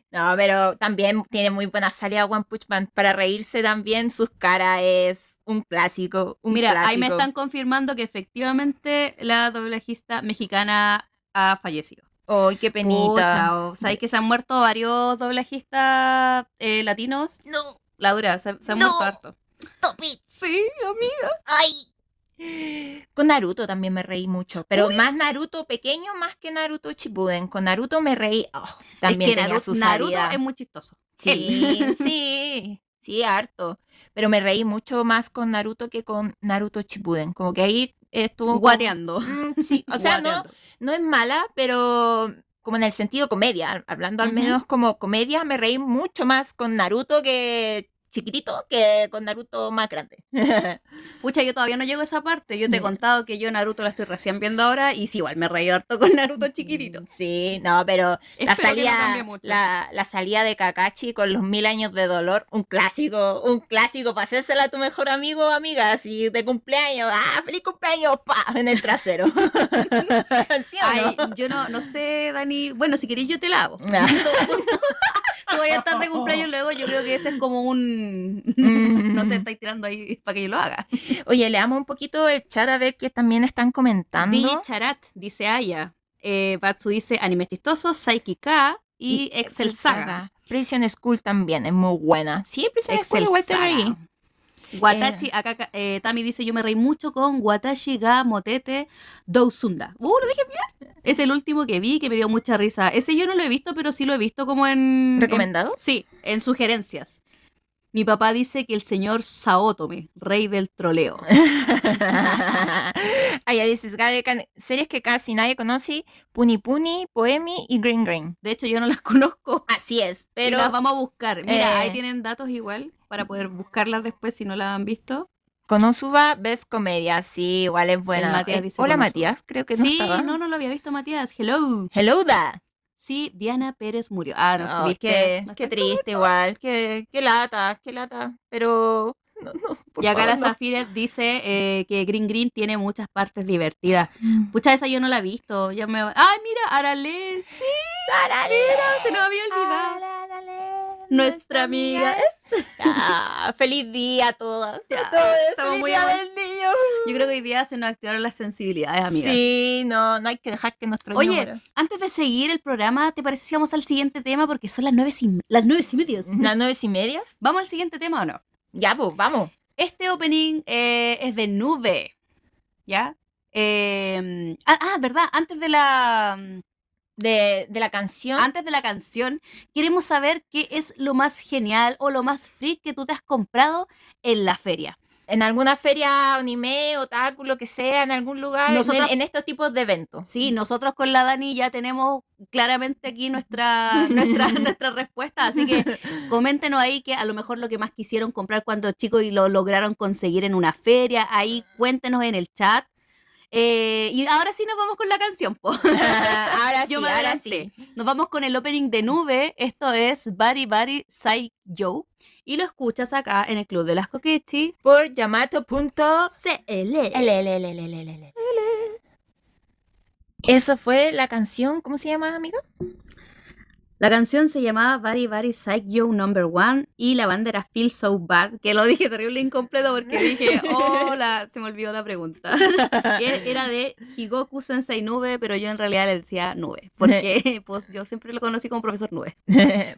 [SPEAKER 3] No, pero también tiene muy buena salida One Punch Man. Para reírse también, sus caras es un clásico. Un
[SPEAKER 2] Mira,
[SPEAKER 3] clásico.
[SPEAKER 2] ahí me están confirmando que efectivamente la doblajista mexicana ha fallecido.
[SPEAKER 3] ¡Ay, qué penita!
[SPEAKER 2] Pucha, o- ¿Sabéis que se han muerto varios doblajistas eh, latinos?
[SPEAKER 1] No,
[SPEAKER 2] Laura, se, se han
[SPEAKER 1] No.
[SPEAKER 2] muerto harto.
[SPEAKER 1] Stop it.
[SPEAKER 2] Sí, amiga.
[SPEAKER 1] Ay,
[SPEAKER 3] Con Naruto también me reí mucho, pero más Naruto pequeño más que Naruto Shippuden. Con Naruto me reí, oh, también
[SPEAKER 2] es que
[SPEAKER 3] tenía
[SPEAKER 2] Naruto,
[SPEAKER 3] su
[SPEAKER 2] Naruto
[SPEAKER 3] salida.
[SPEAKER 2] es muy chistoso.
[SPEAKER 3] Sí, sí, sí, harto. Pero me reí mucho más con Naruto que con Naruto Shippuden. Como que ahí estuvo... como-
[SPEAKER 2] Guateando.
[SPEAKER 3] Mm, sí, o sea, no,
[SPEAKER 2] Guateando.
[SPEAKER 3] no es mala, pero como en el sentido comedia, hablando al menos como comedia, me reí mucho más con Naruto que chiquitito que con Naruto más grande.
[SPEAKER 2] Pucha, yo todavía no llego a esa parte. Yo te he
[SPEAKER 3] Ya.
[SPEAKER 2] contado que yo Naruto la estoy recién viendo ahora y sí, igual me reí harto con Naruto chiquitito.
[SPEAKER 3] Sí, no, pero la
[SPEAKER 2] no
[SPEAKER 3] salida,
[SPEAKER 2] cambie mucho.
[SPEAKER 3] la, la salida de Kakashi con los mil años de dolor, un clásico, un clásico para hacérsela a tu mejor amigo o amiga, así de cumpleaños, ah, feliz cumpleaños, pa, en el trasero. ¿Sí o
[SPEAKER 2] Ay, yo no, no sé, Dani. Bueno, si queréis yo te la hago.
[SPEAKER 3] Ah.
[SPEAKER 2] Tú vayas a estar de cumpleaños luego, yo creo que ese es como un... No sé, estáis tirando ahí para que yo lo haga.
[SPEAKER 3] Oye, leamos un poquito el chat a ver qué también están comentando.
[SPEAKER 2] Billy Charat, dice Aya. Eh, Batsu dice Anime Chistoso, Psyche K y, Excel Saga.
[SPEAKER 3] Prison School también es muy buena. Sí, Prison School igual te reí.
[SPEAKER 2] Watashi, acá acá, eh, Tami dice, yo me reí mucho con Watashi ga Motete Dousunda. Uh, lo dije bien. Es el último que vi que me dio mucha risa. Ese yo no lo he visto, pero sí lo he visto como en... en-
[SPEAKER 3] ¿Recomendados?
[SPEAKER 2] sí, en sugerencias. Mi papá dice que el señor Saotome, rey del troleo.
[SPEAKER 3] Allá dices, series que casi nadie conoce, Puni Puni, Poemi y Green Green.
[SPEAKER 2] De hecho, yo no las conozco.
[SPEAKER 3] Así es,
[SPEAKER 2] Pero
[SPEAKER 3] pero
[SPEAKER 2] las vamos a buscar. Mira, ahí
[SPEAKER 3] eh,
[SPEAKER 2] tienen datos igual para poder buscarlas después si no las han visto.
[SPEAKER 3] Konosuba ves comedia, sí, igual es buena.
[SPEAKER 2] Matías
[SPEAKER 3] Eh, Hola
[SPEAKER 2] Konosuba.
[SPEAKER 3] Matías, creo que no
[SPEAKER 2] sí,
[SPEAKER 3] estaba.
[SPEAKER 2] no, no lo había visto, Matías. Hello.
[SPEAKER 3] Hello da.
[SPEAKER 2] Sí, Diana Pérez murió. Ah, no, sí,
[SPEAKER 3] Oh,
[SPEAKER 2] viste.
[SPEAKER 3] qué, qué triste igual, qué, qué lata, qué lata. Pero no, no,
[SPEAKER 2] Y acá la
[SPEAKER 3] no.
[SPEAKER 2] Zafiret dice eh, que Green Green tiene muchas partes divertidas. Pucha, esa yo no la he visto. Ya me... ¡Ay, mira! Arale. Sí,
[SPEAKER 3] Tarale,
[SPEAKER 2] se nos había olvidado.
[SPEAKER 3] tarale,
[SPEAKER 2] Nuestra amiga
[SPEAKER 3] es. Ah, feliz día a todas.
[SPEAKER 2] Ya,
[SPEAKER 3] a todos,
[SPEAKER 2] estamos
[SPEAKER 3] feliz
[SPEAKER 2] muy
[SPEAKER 3] día del niño.
[SPEAKER 2] Yo creo que hoy día se nos activaron las sensibilidades, amiga.
[SPEAKER 3] Sí, no, no hay que dejar que nuestro
[SPEAKER 2] Oye,
[SPEAKER 3] niño muera.
[SPEAKER 2] antes de seguir el programa, ¿te parece si vamos al siguiente tema? Porque son las nueve y, las nueve y media.
[SPEAKER 3] ¿Las nueve y medias?
[SPEAKER 2] ¿Vamos al siguiente tema o no?
[SPEAKER 3] Ya, pues, vamos.
[SPEAKER 2] Este opening eh, es de Nube, ¿ya? Eh, ah, ah, verdad, antes de la
[SPEAKER 3] De, de la canción.
[SPEAKER 2] antes de la canción, queremos saber qué es lo más genial o lo más freak que tú te has comprado en la feria.
[SPEAKER 3] en alguna feria anime, otaku, lo que sea, en algún lugar,
[SPEAKER 2] Nosotros-
[SPEAKER 3] en, en estos tipos de eventos.
[SPEAKER 2] Sí, nosotros con la Dani ya tenemos claramente aquí nuestra, nuestra, nuestra respuesta, así que coméntenos ahí que a lo mejor lo que más quisieron comprar cuando chicos y lo lograron conseguir en una feria, ahí cuéntenos en el chat. Eh, y ahora sí nos vamos con la canción, po.
[SPEAKER 3] ahora sí,
[SPEAKER 2] Yo me
[SPEAKER 3] ahora sí.
[SPEAKER 2] Nos vamos con el opening de Nube. Esto es Bari Bari Sai Yo. Y lo escuchas acá en el Club de las Coquechi.
[SPEAKER 3] Por Yamato.cl.
[SPEAKER 2] CL.
[SPEAKER 3] Eso fue la canción, ¿cómo se llama, amiga?
[SPEAKER 2] La canción se llamaba Bari Bari Psych Yo Number One y la banda era Feel So Bad, que lo dije terrible incompleto porque dije, hola, se me olvidó la pregunta. Que era de Higoku Sensei Nube, pero yo en realidad le decía Nube, porque pues yo siempre lo conocí como profesor Nube.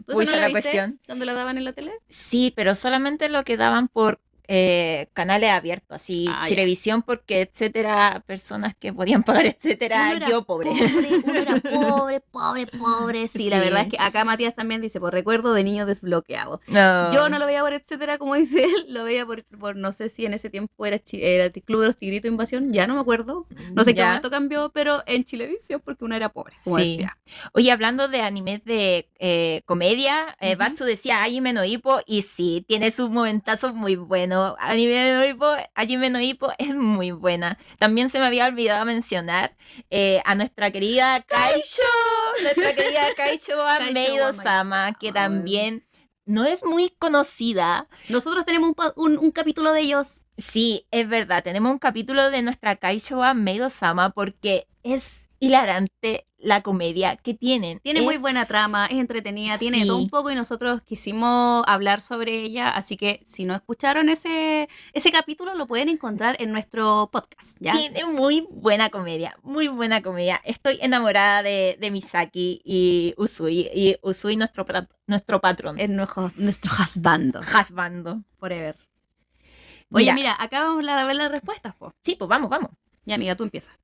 [SPEAKER 2] ¿Tú
[SPEAKER 3] Pucha
[SPEAKER 2] no
[SPEAKER 3] la
[SPEAKER 2] viste
[SPEAKER 3] cuestión.
[SPEAKER 2] ¿Cuando la daban en la tele?
[SPEAKER 3] Sí, pero solamente lo que daban por eh, canales abiertos, así,
[SPEAKER 2] Ah, ya.
[SPEAKER 3] Chilevisión, porque etcétera, personas que podían pagar, etcétera,
[SPEAKER 2] Uno
[SPEAKER 3] yo pobre.
[SPEAKER 2] Uno era pobre, pobre, pobre. Sí, la
[SPEAKER 3] Sí.
[SPEAKER 2] verdad es que acá Matías también dice, por recuerdo de niño desbloqueado.
[SPEAKER 3] No.
[SPEAKER 2] Yo no lo veía por etcétera, como dice él, lo veía por, por no sé si en ese tiempo era, era Club de los Tigritos Invasión, ya no me acuerdo. No sé qué momento cambió, pero en Chilevisión porque uno era pobre, como
[SPEAKER 3] Sí.
[SPEAKER 2] decía.
[SPEAKER 3] Oye, hablando de animes de eh, comedia, eh,
[SPEAKER 2] Ujú.
[SPEAKER 3] Batsu decía Hajime no Ippo y sí, tiene sus momentazos muy buenos. Anime no Ippo, Hajime no es muy buena. También se me había olvidado mencionar eh, a nuestra querida Kaisho, nuestra querida Kaisho Ameido Sama, que también no es muy conocida.
[SPEAKER 2] Nosotros tenemos un, un- un capítulo de ellos.
[SPEAKER 3] Sí, es verdad, tenemos un capítulo de nuestra Kaisho Ameido Sama porque es hilarante la comedia que tienen.
[SPEAKER 2] Tiene muy buena trama, es entretenida, tiene
[SPEAKER 3] Sí.
[SPEAKER 2] todo un poco y nosotros quisimos hablar sobre ella, así que si no escucharon ese, ese capítulo lo pueden encontrar en nuestro podcast, ¿ya?
[SPEAKER 3] Tiene muy buena comedia, muy buena comedia. Estoy enamorada de, de Misaki y Usui, y Usui nuestro, nuestro patrón.
[SPEAKER 2] Es nuestro, nuestro husbando,
[SPEAKER 3] Hasbando.
[SPEAKER 2] forever. Oye,
[SPEAKER 3] Mira.
[SPEAKER 2] mira, acá vamos a ver las respuestas, po.
[SPEAKER 3] Sí, pues vamos, vamos.
[SPEAKER 2] Ya, amiga, tú empiezas.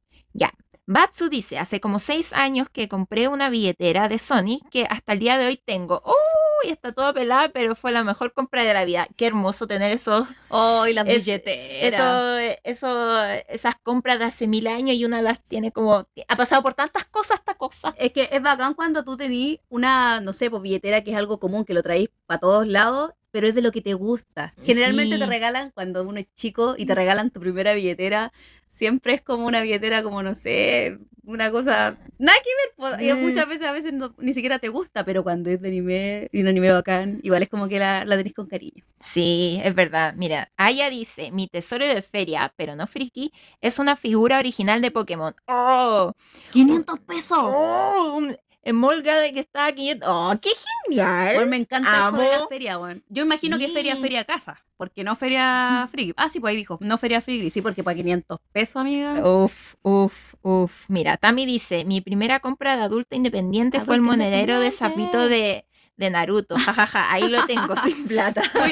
[SPEAKER 3] Batsu dice, hace como seis años que compré una billetera de Sony que hasta el día de hoy tengo. ¡Uy! Está toda pelada, pero fue la mejor compra de la vida. Qué hermoso tener esos,
[SPEAKER 2] Oh, y las
[SPEAKER 3] Es-
[SPEAKER 2] billeteras.
[SPEAKER 3] eso, eso, esas compras de hace mil años y una las tiene como... Ha pasado por tantas cosas esta cosa.
[SPEAKER 2] Es que es bacán cuando tú tenés una, no sé, pues billetera que es algo común, que lo traís para todos lados, pero es de lo que te gusta. Generalmente
[SPEAKER 3] Sí.
[SPEAKER 2] te regalan cuando uno es chico y te regalan tu primera billetera. Siempre es como una billetera como, no sé, una cosa... Nada que ver. pues,
[SPEAKER 3] Mm.
[SPEAKER 2] muchas veces a veces no- ni siquiera te gusta, pero cuando es de anime y un anime bacán, igual es como que la, la tenés con cariño.
[SPEAKER 3] Sí, es verdad. Mira, Aya dice, mi tesoro de feria, pero no friki, es una figura original de Pokémon. ¡Oh!
[SPEAKER 2] ¡500 pesos!
[SPEAKER 3] ¡Oh! Un emolga de que está aquí. ¡Oh, qué genial!
[SPEAKER 2] Bueno, me encanta eso de la
[SPEAKER 3] Amo.
[SPEAKER 2] feria, weón. Yo imagino que
[SPEAKER 3] Sí.
[SPEAKER 2] feria, feria casa. Porque no feria free. Ah, sí, pues ahí dijo. No feria free. Sí, porque para 500 pesos, amiga.
[SPEAKER 3] Uf, uf, uf. Mira, Tami dice, mi primera compra de adulta independiente fue el monedero de sapito de, de Naruto, jajaja, ahí lo tengo sin plata.
[SPEAKER 2] Muy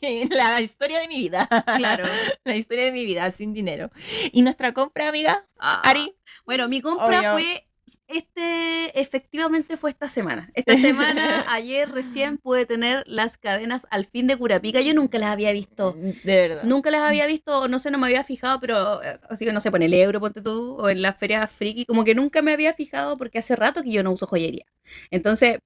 [SPEAKER 2] bien.
[SPEAKER 3] La historia de mi vida.
[SPEAKER 2] Claro.
[SPEAKER 3] La historia de mi vida sin dinero. ¿Y nuestra compra, amiga?
[SPEAKER 2] Ah.
[SPEAKER 3] Ari.
[SPEAKER 2] Bueno, mi compra
[SPEAKER 3] Obvio.
[SPEAKER 2] fue este, efectivamente fue esta semana. Esta semana, ayer recién pude tener las cadenas al fin de Curapica. Yo nunca las había visto.
[SPEAKER 3] De verdad.
[SPEAKER 2] Nunca las había visto, o no sé, no me había fijado, pero eh, así que no sé, pon el euro, ponte tú, o en las ferias friki, como que nunca me había fijado porque hace rato que yo no uso joyería. Entonces,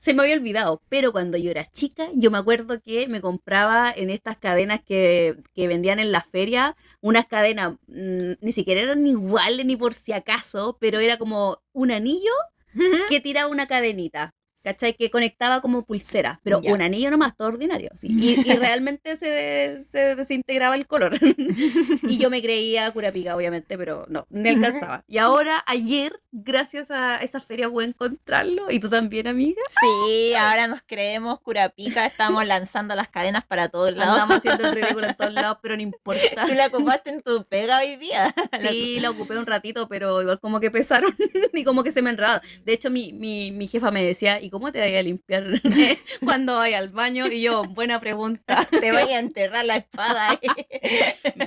[SPEAKER 2] se me había olvidado, pero cuando yo era chica, yo me acuerdo que me compraba en estas cadenas que, que vendían en la feria, unas cadenas, mm, ni siquiera eran iguales ni por si acaso, pero era como un anillo que tiraba una cadenita. ¿Cachai? Que conectaba como pulsera, pero un anillo nomás, todo ordinario. sí. Y, y realmente se, se desintegraba el color. y yo me creía curapica, obviamente, pero no, ni alcanzaba. Y ahora, ayer, gracias a esa feria, pude encontrarlo. ¿Y tú también, amiga?
[SPEAKER 3] Sí, ahora nos creemos curapica, estamos lanzando las cadenas para todos lados.
[SPEAKER 2] Andamos haciendo el ridículo en todos lados, pero no importa.
[SPEAKER 3] Tú la ocupaste en tu pega hoy día.
[SPEAKER 2] Sí, la ocupé un ratito, pero igual como que pesaron y como que se me enredaron. De hecho, mi, mi, mi jefa me decía, ¿y cómo te voy a limpiar cuando vaya al baño? Y yo, buena pregunta.
[SPEAKER 3] Te voy a enterrar la espada ahí.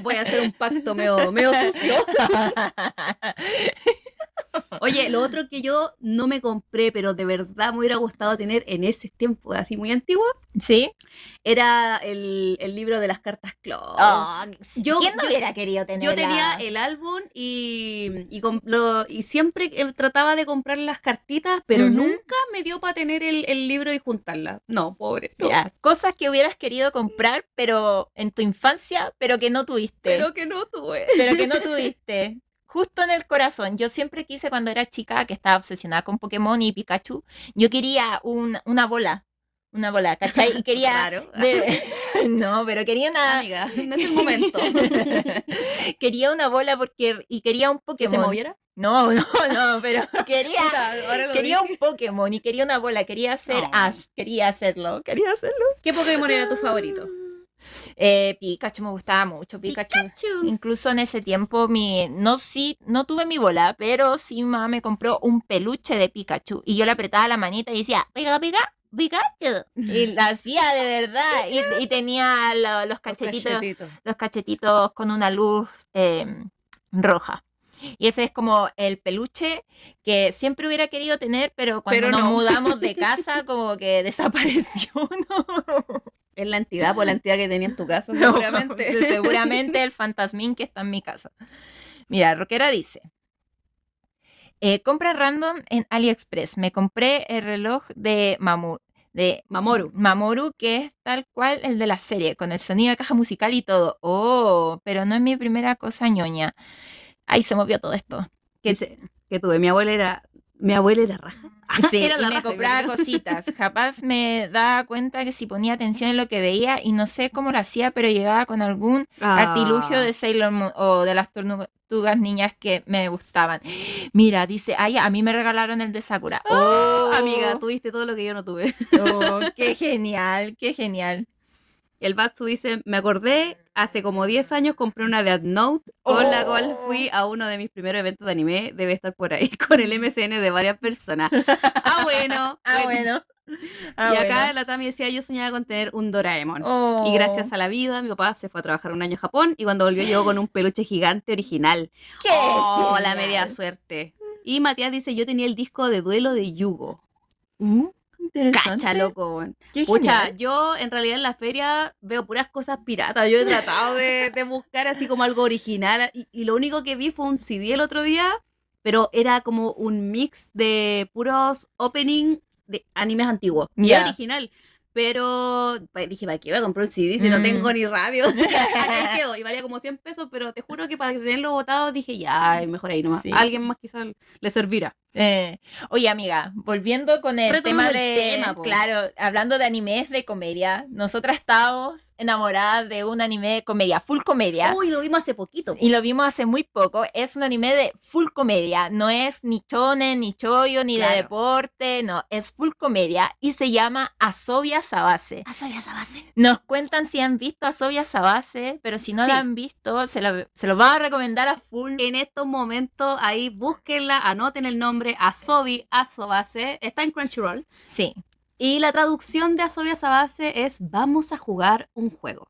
[SPEAKER 2] Voy a hacer un pacto medio, medio sucio. Oye, lo otro que yo no me compré, pero de verdad me hubiera gustado tener en ese tiempo, así muy antiguo,
[SPEAKER 3] ¿Sí?
[SPEAKER 2] era el, el libro de las cartas Club.
[SPEAKER 3] Oh,
[SPEAKER 2] Yo-
[SPEAKER 3] ¿Quién no
[SPEAKER 2] yo-
[SPEAKER 3] hubiera querido tener
[SPEAKER 2] Yo tenía el álbum y, y, com- lo- y siempre eh, trataba de comprar las cartitas, pero nunca me dio para tener el, el libro y juntarlas. No, pobre. no.
[SPEAKER 3] Ya, cosas que hubieras querido comprar, pero en tu infancia, pero que no tuviste.
[SPEAKER 2] Pero que no tuve.
[SPEAKER 3] pero que no tuviste. Justo en el corazón. Yo siempre quise cuando era chica, que estaba obsesionada con Pokémon y Pikachu, yo quería un- una bola. Una bola, ¿cachai? Y quería...
[SPEAKER 2] Claro.
[SPEAKER 3] de- no, pero quería una...
[SPEAKER 2] Amiga, no es el momento.
[SPEAKER 3] quería una bola porque... Y quería un
[SPEAKER 2] ¿Que
[SPEAKER 3] Pokémon.
[SPEAKER 2] se moviera?
[SPEAKER 3] No, no, no, pero quería...
[SPEAKER 2] Puta,
[SPEAKER 3] Quería
[SPEAKER 2] dije.
[SPEAKER 3] un Pokémon y quería una bola, quería
[SPEAKER 2] No.
[SPEAKER 3] Ash, quería hacerlo, quería hacerlo.
[SPEAKER 2] ¿Qué Pokémon era tu favorito?
[SPEAKER 3] Eh, Pikachu me gustaba mucho, Pikachu. Incluso en ese tiempo mi no sí no tuve mi bola, pero sí mamá me compró un peluche de Pikachu y yo le apretaba la manita y decía, "Pica, pica, Pikachu." Y la hacía de verdad y, y tenía lo- los cachetitos
[SPEAKER 2] Cachetito.
[SPEAKER 3] los cachetitos con una luz eh, roja. Y ese es como el peluche que siempre hubiera querido tener, pero cuando
[SPEAKER 2] Pero
[SPEAKER 3] nos
[SPEAKER 2] no.
[SPEAKER 3] mudamos de casa como que desapareció. ¿no?
[SPEAKER 2] Es la entidad, por la entidad que tenía en tu casa,
[SPEAKER 3] No,
[SPEAKER 2] seguramente.
[SPEAKER 3] seguramente el fantasmín que está en mi casa. Mira, Roquera dice. Eh, compra random en AliExpress. Me compré el reloj de Mamu, de
[SPEAKER 2] Mamoru.
[SPEAKER 3] Mamoru, que es tal cual el de la serie, con el sonido de caja musical y todo. Oh, pero no es mi primera cosa ñoña. Ahí se movió todo esto. Que
[SPEAKER 2] que tuve. Mi abuela era. Mi abuela era raja.
[SPEAKER 3] Sí,
[SPEAKER 2] Era
[SPEAKER 3] y
[SPEAKER 2] la
[SPEAKER 3] me
[SPEAKER 2] raja,
[SPEAKER 3] compraba cositas. Capaz me daba cuenta que si ponía atención en lo que veía y no sé cómo lo hacía, pero llegaba con algún artilugio
[SPEAKER 2] Ah.
[SPEAKER 3] de Sailor Moon o de las tortugas niñas que me gustaban. Mira, dice, ay, a mí me regalaron el de Sakura. Oh,
[SPEAKER 2] Amiga, tuviste todo lo que yo no tuve.
[SPEAKER 3] oh, qué genial, qué genial.
[SPEAKER 2] El Batsu dice, me acordé, hace como 10 años compré una Death Note con la cual fui a uno de mis primeros eventos de anime, debe estar por ahí, con el MCN de varias personas. Ah, bueno.
[SPEAKER 3] Ah, bueno. Ah,
[SPEAKER 2] y acá
[SPEAKER 3] bueno.
[SPEAKER 2] la Tami decía, yo soñaba con tener un Doraemon.
[SPEAKER 3] Oh.
[SPEAKER 2] Y gracias a la vida, mi papá se fue a trabajar un año a Japón y cuando volvió llegó con un peluche gigante original.
[SPEAKER 3] ¡Qué
[SPEAKER 2] Oh, la media suerte. Y Matías dice, yo tenía el disco de duelo de Yugo.
[SPEAKER 3] Uh, interesante.
[SPEAKER 2] Cacha, loco. Pucha, yo en realidad en la feria veo puras cosas piratas. Yo he tratado de, de buscar así como algo original y, y lo único que vi fue un CD el otro día, pero era como un mix de puros opening de animes antiguos. Y
[SPEAKER 3] Ya.
[SPEAKER 2] era original. Pero pues, dije, ¿para qué voy a comprar un CD si no
[SPEAKER 3] Mm.
[SPEAKER 2] tengo ni radio? Y valía como 100 pesos, pero te juro que para tenerlo botado dije, ya, mejor ahí nomás.
[SPEAKER 3] Sí.
[SPEAKER 2] Alguien más quizás le servirá.
[SPEAKER 3] Eh, oye, amiga, volviendo con el tema
[SPEAKER 2] el
[SPEAKER 3] de.
[SPEAKER 2] tema, po.
[SPEAKER 3] claro, hablando de animes de comedia, nosotras estábamos enamoradas de un anime de comedia, full comedia.
[SPEAKER 2] Uy, lo vimos hace poquito.
[SPEAKER 3] Y lo vimos hace muy poco. Es un anime de full comedia. No es ni chonen, ni choyo, ni
[SPEAKER 2] Claro.
[SPEAKER 3] de deporte. No, es full comedia. Y se llama Asobia Sabase.
[SPEAKER 2] esa base?
[SPEAKER 3] Nos cuentan si han visto Asobia Sabase, pero si no
[SPEAKER 2] Sí.
[SPEAKER 3] la han visto, se lo, se lo va a recomendar a full.
[SPEAKER 2] En estos momentos, ahí búsquenla, anoten el nombre Asobi, Asobase. Está en Crunchyroll.
[SPEAKER 3] Sí.
[SPEAKER 2] Y la traducción de Asobia Sabase es Vamos a jugar un juego.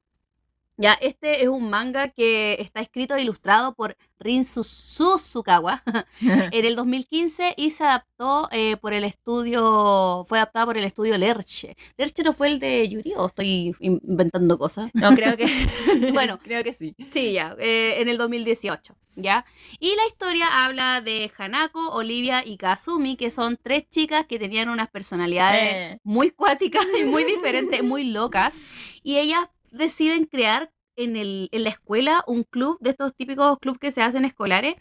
[SPEAKER 2] Ya, este es un manga que está escrito e ilustrado por Rin Suzukawa en el 2015 y se adaptó eh, por el estudio, fue adaptado por el estudio Lerche. ¿Lerche no fue el de Yuri o estoy inventando cosas?
[SPEAKER 3] No, creo que.
[SPEAKER 2] bueno,
[SPEAKER 3] creo que sí.
[SPEAKER 2] Sí, ya, eh, en el 2018. ¿Ya? Y la historia habla de Hanako, Olivia y Kazumi, que son tres chicas que tenían unas personalidades
[SPEAKER 3] Eh.
[SPEAKER 2] muy cuáticas y muy diferentes, muy locas. Y ellas deciden crear en, el, en la escuela un club de estos típicos clubes que se hacen escolares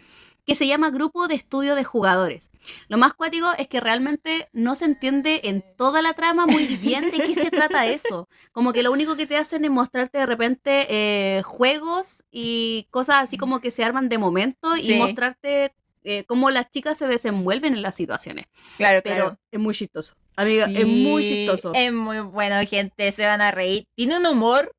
[SPEAKER 2] que se llama Grupo de Estudio de Jugadores. Lo más cuático es que realmente no se entiende en toda la trama muy bien de qué se trata eso. Como que lo único que te hacen es mostrarte de repente eh, juegos y cosas así como que se arman de momento y mostrarte eh, cómo las chicas se desenvuelven en las situaciones.
[SPEAKER 3] Claro,
[SPEAKER 2] Pero
[SPEAKER 3] claro.
[SPEAKER 2] es muy chistoso. Amiga, es muy chistoso.
[SPEAKER 3] Es muy bueno, gente. Se van a reír. Tiene un humor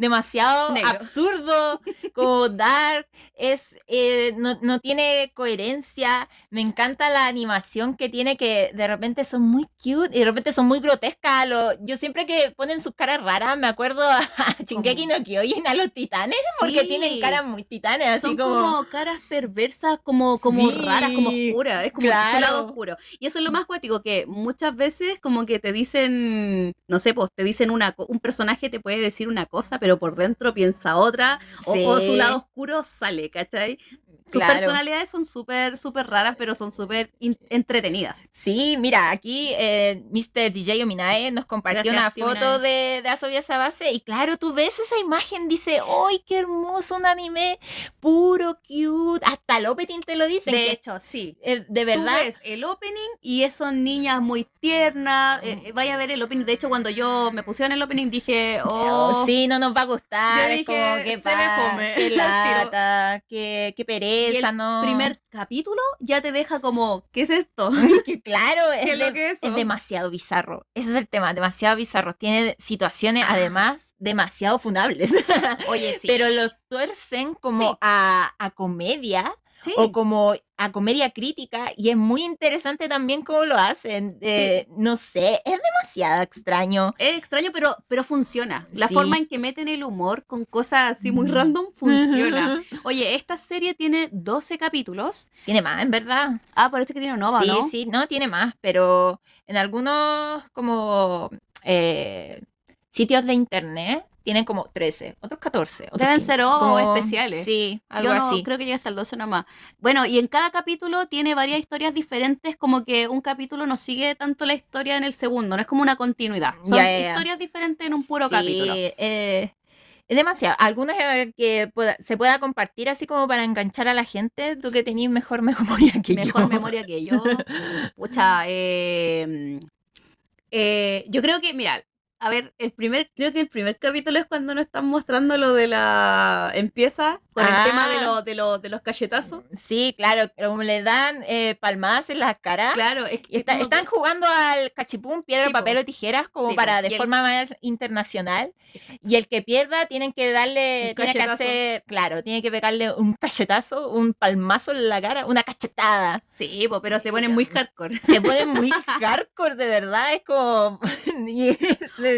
[SPEAKER 3] demasiado
[SPEAKER 2] Negro.
[SPEAKER 3] absurdo, como dark. Es, eh, no, no tiene coherencia. Me encanta la animación que tiene, que de repente son muy cute y de repente son muy grotescas. Lo- yo siempre que ponen sus caras raras, me acuerdo a Shingeki no Kyojin, a los titanes, porque tienen caras muy titanes, así
[SPEAKER 2] Son
[SPEAKER 3] como...
[SPEAKER 2] como... caras perversas, como, como
[SPEAKER 3] Sí,
[SPEAKER 2] raras, como oscuras. Es como su
[SPEAKER 3] claro.
[SPEAKER 2] lado oscuro. Y eso es lo más cuático, que muchas veces como que te dicen, no sé, pues te dicen una un personaje te puede decir una cosa, pero por dentro piensa otra, o, o su lado oscuro sale, ¿cachai? Sus
[SPEAKER 3] Claro.
[SPEAKER 2] personalidades son súper, súper raras, pero son súper entretenidas.
[SPEAKER 3] Sí, mira, aquí eh, Mr. DJ Ominae nos compartió
[SPEAKER 2] Gracias,
[SPEAKER 3] una foto de, de Asobia Sabase y claro, tú ves esa imagen, dice, ¡ay, qué hermoso un anime! Puro, cute. Hasta el opening te lo dicen.
[SPEAKER 2] De
[SPEAKER 3] que,
[SPEAKER 2] hecho, sí.
[SPEAKER 3] eh, de
[SPEAKER 2] Tú
[SPEAKER 3] verdad.
[SPEAKER 2] ves el opening y son niñas muy tiernas. eh, eh, vaya a ver el opening. De hecho, cuando yo me pusieron el opening dije, oh,
[SPEAKER 3] Oh, sí, no nos va a gustar.
[SPEAKER 2] Yo
[SPEAKER 3] es
[SPEAKER 2] dije,
[SPEAKER 3] como
[SPEAKER 2] se fome.
[SPEAKER 3] qué lata, qué
[SPEAKER 2] Y el
[SPEAKER 3] ¿no?
[SPEAKER 2] primer capítulo ya te deja como, ¿qué es esto?
[SPEAKER 3] Que claro,
[SPEAKER 2] ¿Qué
[SPEAKER 3] es,
[SPEAKER 2] es lo
[SPEAKER 3] de-
[SPEAKER 2] que es
[SPEAKER 3] es
[SPEAKER 2] eso?
[SPEAKER 3] demasiado bizarro. Ese es el tema, demasiado bizarro. Tiene situaciones, además, demasiado funables.
[SPEAKER 2] Oye, sí.
[SPEAKER 3] Pero lo tuercen como
[SPEAKER 2] Sí.
[SPEAKER 3] a, a comedia
[SPEAKER 2] sí.
[SPEAKER 3] o como a comedia crítica y es muy interesante también cómo lo hacen. Eh, No sé, es demasiado extraño.
[SPEAKER 2] Es extraño, pero, pero funciona. La
[SPEAKER 3] Sí.
[SPEAKER 2] forma en que meten el humor con cosas así muy random funciona. Oye, esta serie tiene 12 capítulos.
[SPEAKER 3] Tiene más, en verdad.
[SPEAKER 2] Ah, parece que tiene Nova,
[SPEAKER 3] sí,
[SPEAKER 2] ¿no?
[SPEAKER 3] sí, no, tiene más, pero en algunos como eh, sitios de internet tienen como 13, otros 14. Otros
[SPEAKER 2] Deben
[SPEAKER 3] 15,
[SPEAKER 2] ser o
[SPEAKER 3] como-
[SPEAKER 2] especiales.
[SPEAKER 3] Sí, algo
[SPEAKER 2] Yo no,
[SPEAKER 3] así.
[SPEAKER 2] creo que llega hasta el 12 nomás. Bueno, y en cada capítulo tiene varias historias diferentes, como que un capítulo no sigue tanto la historia en el segundo, no es como una continuidad. Son
[SPEAKER 3] ya, ya.
[SPEAKER 2] historias diferentes en un puro
[SPEAKER 3] Sí,
[SPEAKER 2] capítulo.
[SPEAKER 3] eh, es demasiado. Algunas eh, que pueda- se pueda compartir así como para enganchar a la gente. Tú que tenías mejor memoria que
[SPEAKER 2] Mejor
[SPEAKER 3] yo.
[SPEAKER 2] memoria que yo. Pucha, eh, eh, yo creo que, mira, a ver, el primer, creo que el primer capítulo es cuando nos están mostrando lo de la. Empieza con el
[SPEAKER 3] Ah.
[SPEAKER 2] tema de, lo- de, lo- de los cachetazos.
[SPEAKER 3] Sí, claro, como le dan eh, palmadas en la cara.
[SPEAKER 2] Claro, es que
[SPEAKER 3] está- están jugando al cachipún, piedra,
[SPEAKER 2] Sí,
[SPEAKER 3] papel o tijeras como
[SPEAKER 2] Sí,
[SPEAKER 3] para de
[SPEAKER 2] el-
[SPEAKER 3] forma más internacional.
[SPEAKER 2] Exacto.
[SPEAKER 3] Y el que pierda tienen que darle, tiene que hacer, claro, tiene que pegarle un cachetazo, un palmazo en la cara, una cachetada.
[SPEAKER 2] Sí, po, pero se ponen muy hardcore.
[SPEAKER 3] Se pone muy hardcore, de verdad, es como...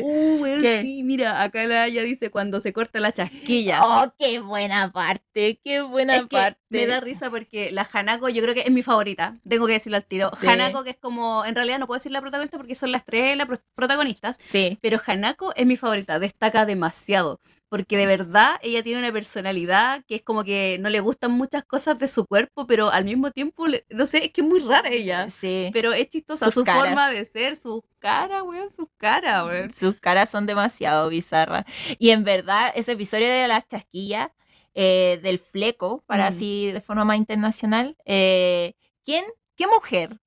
[SPEAKER 2] Uh, sí, mira, acá la ya dice cuando se corta la chasquilla.
[SPEAKER 3] Oh, qué buena parte, qué buena
[SPEAKER 2] Es que
[SPEAKER 3] parte.
[SPEAKER 2] me da risa porque la Hanako yo creo que es mi favorita. Tengo que decirlo al tiro.
[SPEAKER 3] Sí.
[SPEAKER 2] Hanako que es como, en realidad no puedo decir la protagonista porque son las tres las pro- protagonistas,
[SPEAKER 3] Sí,
[SPEAKER 2] pero Hanako es mi favorita, destaca demasiado. Porque de verdad ella tiene una personalidad que es como que no le gustan muchas cosas de su cuerpo, pero al mismo tiempo, no sé, es que es muy rara ella.
[SPEAKER 3] sí.
[SPEAKER 2] Pero es chistosa
[SPEAKER 3] Sus
[SPEAKER 2] su
[SPEAKER 3] caras.
[SPEAKER 2] forma de ser, su cara, weón, su cara, weón.
[SPEAKER 3] Sus caras son demasiado bizarras. Y en verdad, ese episodio de las chasquillas, eh, del fleco, para
[SPEAKER 2] Mm.
[SPEAKER 3] así de forma más internacional, eh, ¿quién, qué mujer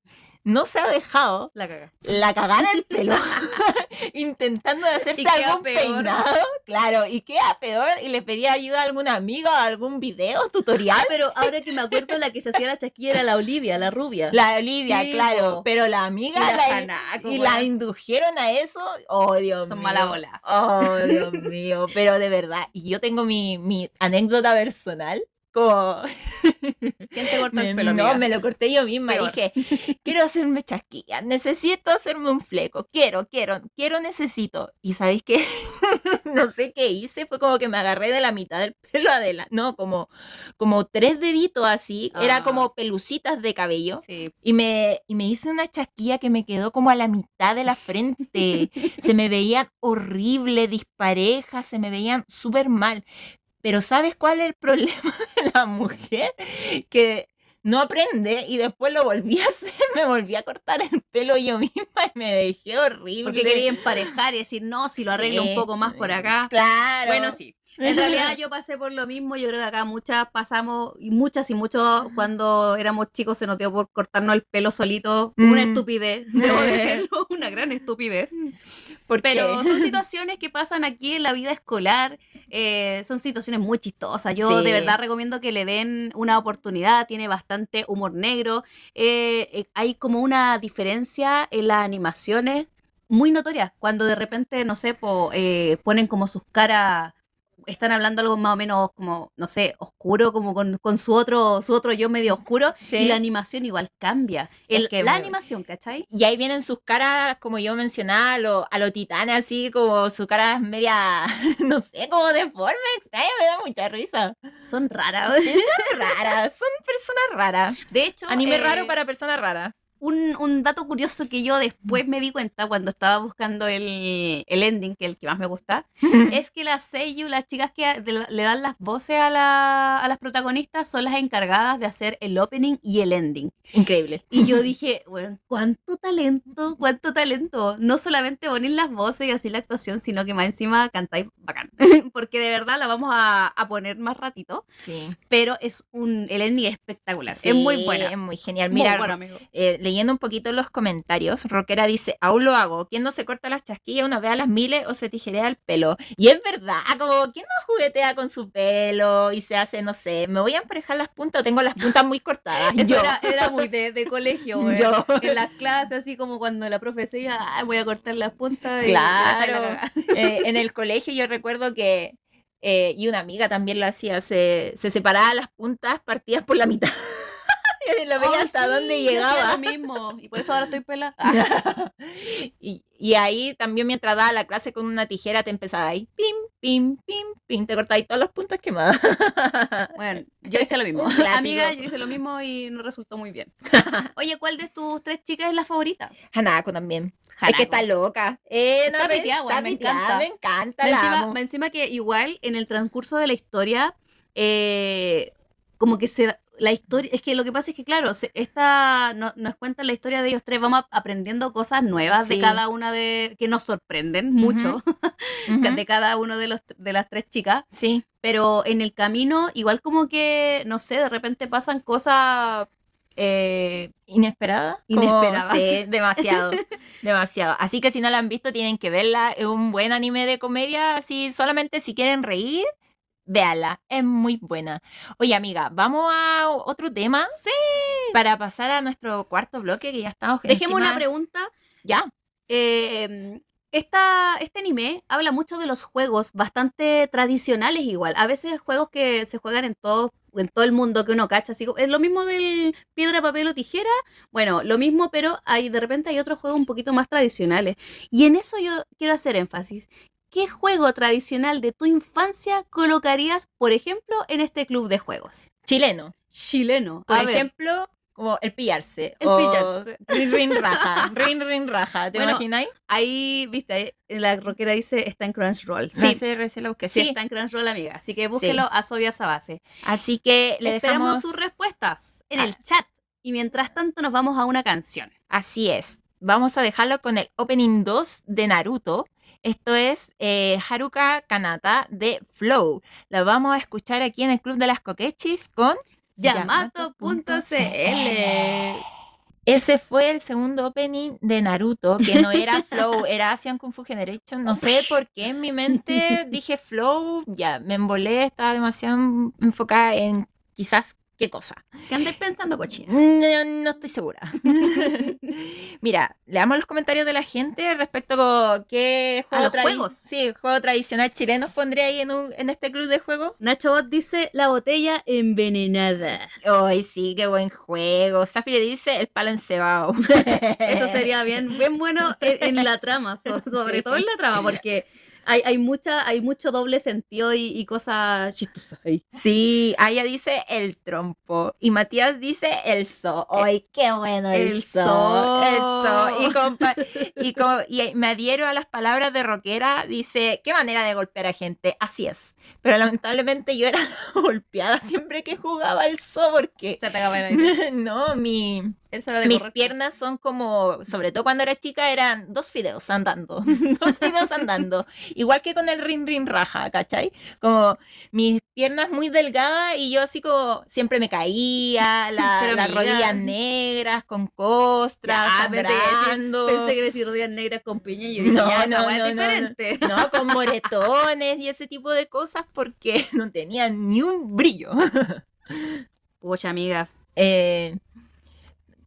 [SPEAKER 3] no se ha dejado
[SPEAKER 2] La caga.
[SPEAKER 3] la cagada en el pelo intentando de hacerse algún peinado? Claro, y queda peor y le pedía ayuda a algún amigo, a algún video, tutorial.
[SPEAKER 2] Ah, pero ahora que me acuerdo, la que se hacía la chasquilla era la Olivia, la rubia.
[SPEAKER 3] La Olivia,
[SPEAKER 2] Sí,
[SPEAKER 3] claro,
[SPEAKER 2] po.
[SPEAKER 3] pero la amiga
[SPEAKER 2] Y la
[SPEAKER 3] y la indujeron a eso. Oh, Dios
[SPEAKER 2] Son
[SPEAKER 3] mío.
[SPEAKER 2] mala bola.
[SPEAKER 3] Oh, Dios mío. Pero de verdad, y yo tengo mi, mi anécdota personal como...
[SPEAKER 2] ¿Quién te cortó el pelo,
[SPEAKER 3] no,
[SPEAKER 2] amiga?
[SPEAKER 3] me lo corté yo misma.
[SPEAKER 2] Peor.
[SPEAKER 3] Dije, quiero hacerme chasquilla, necesito hacerme un fleco, quiero, quiero, quiero, necesito. Y ¿sabéis qué? no sé qué hice, fue como que me agarré de la mitad del pelo adelante, no, como, como tres deditos así, era
[SPEAKER 2] Ah.
[SPEAKER 3] como pelucitas de cabello.
[SPEAKER 2] Sí.
[SPEAKER 3] Y me, y me hice una chasquilla que me quedó como a la mitad de la frente. se me veían horrible, disparejas, se me veían súper mal. Pero ¿sabes cuál es el problema de la mujer? Que no aprende y después lo volví a hacer, me volví a cortar el pelo yo misma y me dejé horrible.
[SPEAKER 2] Porque quería emparejar y decir, no, si lo arreglo
[SPEAKER 3] Sí.
[SPEAKER 2] un poco más por acá.
[SPEAKER 3] Claro.
[SPEAKER 2] Bueno, sí. En realidad yo pasé por lo mismo, yo creo que acá muchas pasamos, y muchas y muchos cuando éramos chicos se nos dio por cortarnos el pelo solito, una
[SPEAKER 3] Mm.
[SPEAKER 2] estupidez, debo decirlo, una gran estupidez. Pero son situaciones que pasan aquí en la vida escolar, eh, son situaciones muy chistosas. Yo
[SPEAKER 3] Sí.
[SPEAKER 2] de verdad recomiendo que le den una oportunidad, tiene bastante humor negro, eh, eh, hay como una diferencia en las animaciones muy notoria, cuando de repente, no sé, po, ponen como sus caras están hablando algo más o menos como, no sé, oscuro, como con, con su otro su otro yo medio oscuro,
[SPEAKER 3] Sí.
[SPEAKER 2] y la animación igual cambia.
[SPEAKER 3] Es
[SPEAKER 2] El-
[SPEAKER 3] que
[SPEAKER 2] la
[SPEAKER 3] me-
[SPEAKER 2] animación, ¿cachai?
[SPEAKER 3] Y ahí vienen sus caras, como yo mencionaba, a lo, a lo titana, así como su cara es media, no sé, como deforme, extraña, me da mucha risa.
[SPEAKER 2] Son raras.
[SPEAKER 3] Sí, son raras, son personas raras.
[SPEAKER 2] De hecho,
[SPEAKER 3] Anime
[SPEAKER 2] eh,
[SPEAKER 3] raro para personas raras.
[SPEAKER 2] Un, un dato curioso que yo después me di cuenta cuando estaba buscando el, el ending, que es el que más me gusta, es que las Seiyu, las chicas que le dan las voces a, la- a las protagonistas, son las encargadas de hacer el opening y el ending.
[SPEAKER 3] Increíble.
[SPEAKER 2] Y yo dije, bueno, cuánto talento, cuánto talento. No solamente poner las voces y así la actuación, sino que más encima cantáis bacán. Porque de verdad la vamos a, a poner más ratito.
[SPEAKER 3] Sí.
[SPEAKER 2] Pero es un, el ending es espectacular. es muy buena.
[SPEAKER 3] Es muy genial.
[SPEAKER 2] Muy
[SPEAKER 3] Mira,
[SPEAKER 2] buena, amigo.
[SPEAKER 3] eh, leyendo un poquito los comentarios, Rockera dice, aún lo hago. ¿Quién no se corta las chasquillas una vez a las miles o se tijerea el pelo? Y es verdad, como, ¿quién no juguetea con su pelo y se hace, no sé, me voy a emparejar las puntas o tengo las puntas muy cortadas?
[SPEAKER 2] Eso
[SPEAKER 3] Yo.
[SPEAKER 2] era, era muy de, de colegio, güey.
[SPEAKER 3] Yo.
[SPEAKER 2] En las clases, así como cuando la profe decía, "Ay, voy a cortar las puntas. y
[SPEAKER 3] Claro. Eh, en el colegio yo recuerdo que, eh, y una amiga también lo hacía, se, se separaba las puntas partidas por la mitad. lo veía hasta
[SPEAKER 2] sí,
[SPEAKER 3] dónde llegaba.
[SPEAKER 2] lo mismo. Y por eso ahora estoy pelada.
[SPEAKER 3] Y, y ahí también mientras daba la clase con una tijera te empezaba ahí, pim, pim, pim, pim, te cortabas todas las puntas quemadas.
[SPEAKER 2] bueno, yo hice lo mismo. Amiga, yo hice lo mismo y no resultó muy bien. Oye, ¿cuál de tus tres chicas es la favorita?
[SPEAKER 3] Hanako también. Es
[SPEAKER 2] Hanako.
[SPEAKER 3] que está loca. Eh,
[SPEAKER 2] Está
[SPEAKER 3] ves?
[SPEAKER 2] piteada,
[SPEAKER 3] Está
[SPEAKER 2] me
[SPEAKER 3] piteada,
[SPEAKER 2] encanta.
[SPEAKER 3] Me encanta,
[SPEAKER 2] encima, más encima que igual en el transcurso de la historia, eh, como que se la historia, es que lo que pasa es que claro, esta no- nos cuenta la historia de ellos tres, vamos ap- aprendiendo cosas nuevas de cada una de que nos sorprenden mucho de cada uno de los de las tres chicas,
[SPEAKER 3] Sí.
[SPEAKER 2] pero en el camino igual como que no sé, de repente pasan cosas eh,
[SPEAKER 3] Inesperada.
[SPEAKER 2] Inesperadas.
[SPEAKER 3] sí, demasiado. demasiado. Así que si no la han visto, tienen que verla. Es un buen anime de comedia. Así solamente si quieren reír, véala. Es muy buena. Oye, amiga, vamos a otro tema.
[SPEAKER 2] Sí.
[SPEAKER 3] Para pasar a nuestro cuarto bloque, que ya estamos.
[SPEAKER 2] Dejemos una pregunta
[SPEAKER 3] Ya.
[SPEAKER 2] Eh, esta, este anime habla mucho de los juegos bastante tradicionales igual. A veces juegos que se juegan en todo, en todo el mundo que uno cacha. Así, es lo mismo del piedra, papel o tijera. Bueno, lo mismo, pero hay, de repente hay otros juegos un poquito más tradicionales. Y en eso yo quiero hacer énfasis. ¿Qué juego tradicional de tu infancia colocarías, por ejemplo, en este club de juegos?
[SPEAKER 3] Chileno.
[SPEAKER 2] Chileno.
[SPEAKER 3] Por
[SPEAKER 2] A ver,
[SPEAKER 3] ejemplo, como el pillarse.
[SPEAKER 2] El
[SPEAKER 3] o
[SPEAKER 2] pillarse.
[SPEAKER 3] Rin, rin, raja. Rin, rin, raja. ¿Te
[SPEAKER 2] Bueno,
[SPEAKER 3] imagináis?
[SPEAKER 2] ahí, viste, la rockera dice está en Crunchyroll.
[SPEAKER 3] Sí.
[SPEAKER 2] Sí. Sí,
[SPEAKER 3] Sí.
[SPEAKER 2] está en Crunchyroll, amiga. Así que búsquelo a Sobi esa base.
[SPEAKER 3] Así que le
[SPEAKER 2] Esperamos
[SPEAKER 3] dejamos.
[SPEAKER 2] sus respuestas en
[SPEAKER 3] Ah.
[SPEAKER 2] el chat. Y mientras tanto nos vamos a una canción.
[SPEAKER 3] Así es. Vamos a dejarlo con el opening 2 de Naruto. Esto es eh, Haruka Kanata de Flow. La vamos a escuchar aquí en el Club de las Coquechis con
[SPEAKER 2] Yamato.cl
[SPEAKER 3] Ese fue el segundo opening de Naruto, que no era Flow, era Asian Kung Fu Generation. No sé por qué en mi mente dije Flow, ya me embolé, estaba demasiado enfocada en quizás ¿Qué cosa?
[SPEAKER 2] ¿Qué andáis pensando, cochina?
[SPEAKER 3] No, no estoy segura. Mira, leamos los comentarios de la gente respecto a qué juego,
[SPEAKER 2] los juegos.
[SPEAKER 3] Sí, juego tradicional chileno pondría ahí en, un- en este club de juegos.
[SPEAKER 2] Nacho Bot dice la botella envenenada.
[SPEAKER 3] Ay, sí, qué buen juego. Zafir dice el palo encebado.
[SPEAKER 2] Eso sería bien, bien bueno en, en la trama, so- sobre todo en la trama, porque hay, hay mucha, hay mucho doble sentido y, y cosas chistosas ahí.
[SPEAKER 3] Sí, Aya dice el trompo y Matías dice el so. ¡Ay, qué bueno el,
[SPEAKER 2] El
[SPEAKER 3] so!
[SPEAKER 2] so.
[SPEAKER 3] El so. Y, compa- y, me adhiero a las palabras de Roquera. Dice, qué manera de golpear a gente. Así es. Pero lamentablemente yo era golpeada siempre que jugaba el so porque...
[SPEAKER 2] Se te acaba el.
[SPEAKER 3] No, mi,
[SPEAKER 2] de
[SPEAKER 3] mis
[SPEAKER 2] correcto.
[SPEAKER 3] piernas son como, sobre todo cuando era chica, eran dos fideos andando. dos fideos andando. Igual que con el rin rin raja, ¿cachai? Como mis piernas muy delgadas y yo así como siempre me caía, la- las rodillas negras, con costras,
[SPEAKER 2] Ya, pensé. Pensé que decir rodillas negras con piña y yo dije,
[SPEAKER 3] No,
[SPEAKER 2] ya,
[SPEAKER 3] no, no,
[SPEAKER 2] es
[SPEAKER 3] no,
[SPEAKER 2] diferente.
[SPEAKER 3] No, con moretones y ese tipo de cosas porque no tenía ni un brillo.
[SPEAKER 2] Pucha, amiga.
[SPEAKER 3] Eh,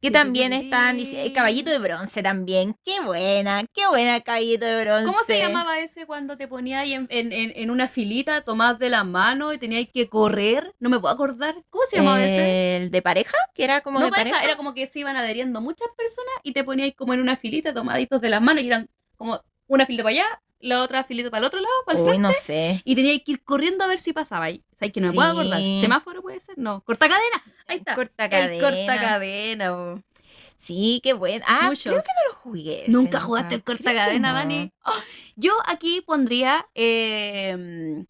[SPEAKER 3] que también están dice, el caballito de bronce también. Qué buena, qué buena caballito de bronce.
[SPEAKER 2] ¿Cómo se llamaba ese cuando te ponías ahí en, en, en, en una filita, tomás de la mano y tenías que correr? No me puedo acordar. ¿Cómo se llamaba ese?
[SPEAKER 3] El de pareja, que era como
[SPEAKER 2] No
[SPEAKER 3] de
[SPEAKER 2] pareja,
[SPEAKER 3] pareja.
[SPEAKER 2] era como que se iban adheriendo muchas personas y te ponías como en una filita tomaditos de las manos y eran como una filita para allá, la otra filita para el otro lado, para el
[SPEAKER 3] Uy,
[SPEAKER 2] frente.
[SPEAKER 3] no sé.
[SPEAKER 2] Y tenías que ir corriendo a ver si pasaba ahí. ¿Sabes que no me puedo acordar? ¿Semáforo puede ser? No. ¿Corta cadena? Ahí está.
[SPEAKER 3] Corta
[SPEAKER 2] El
[SPEAKER 3] cadena.
[SPEAKER 2] corta cadena.
[SPEAKER 3] Sí, qué bueno. Ah,
[SPEAKER 2] Muchos.
[SPEAKER 3] creo que no lo jugué.
[SPEAKER 2] Nunca jugaste el corta cadena,
[SPEAKER 3] no.
[SPEAKER 2] Dani. Oh, yo aquí pondría. Eh,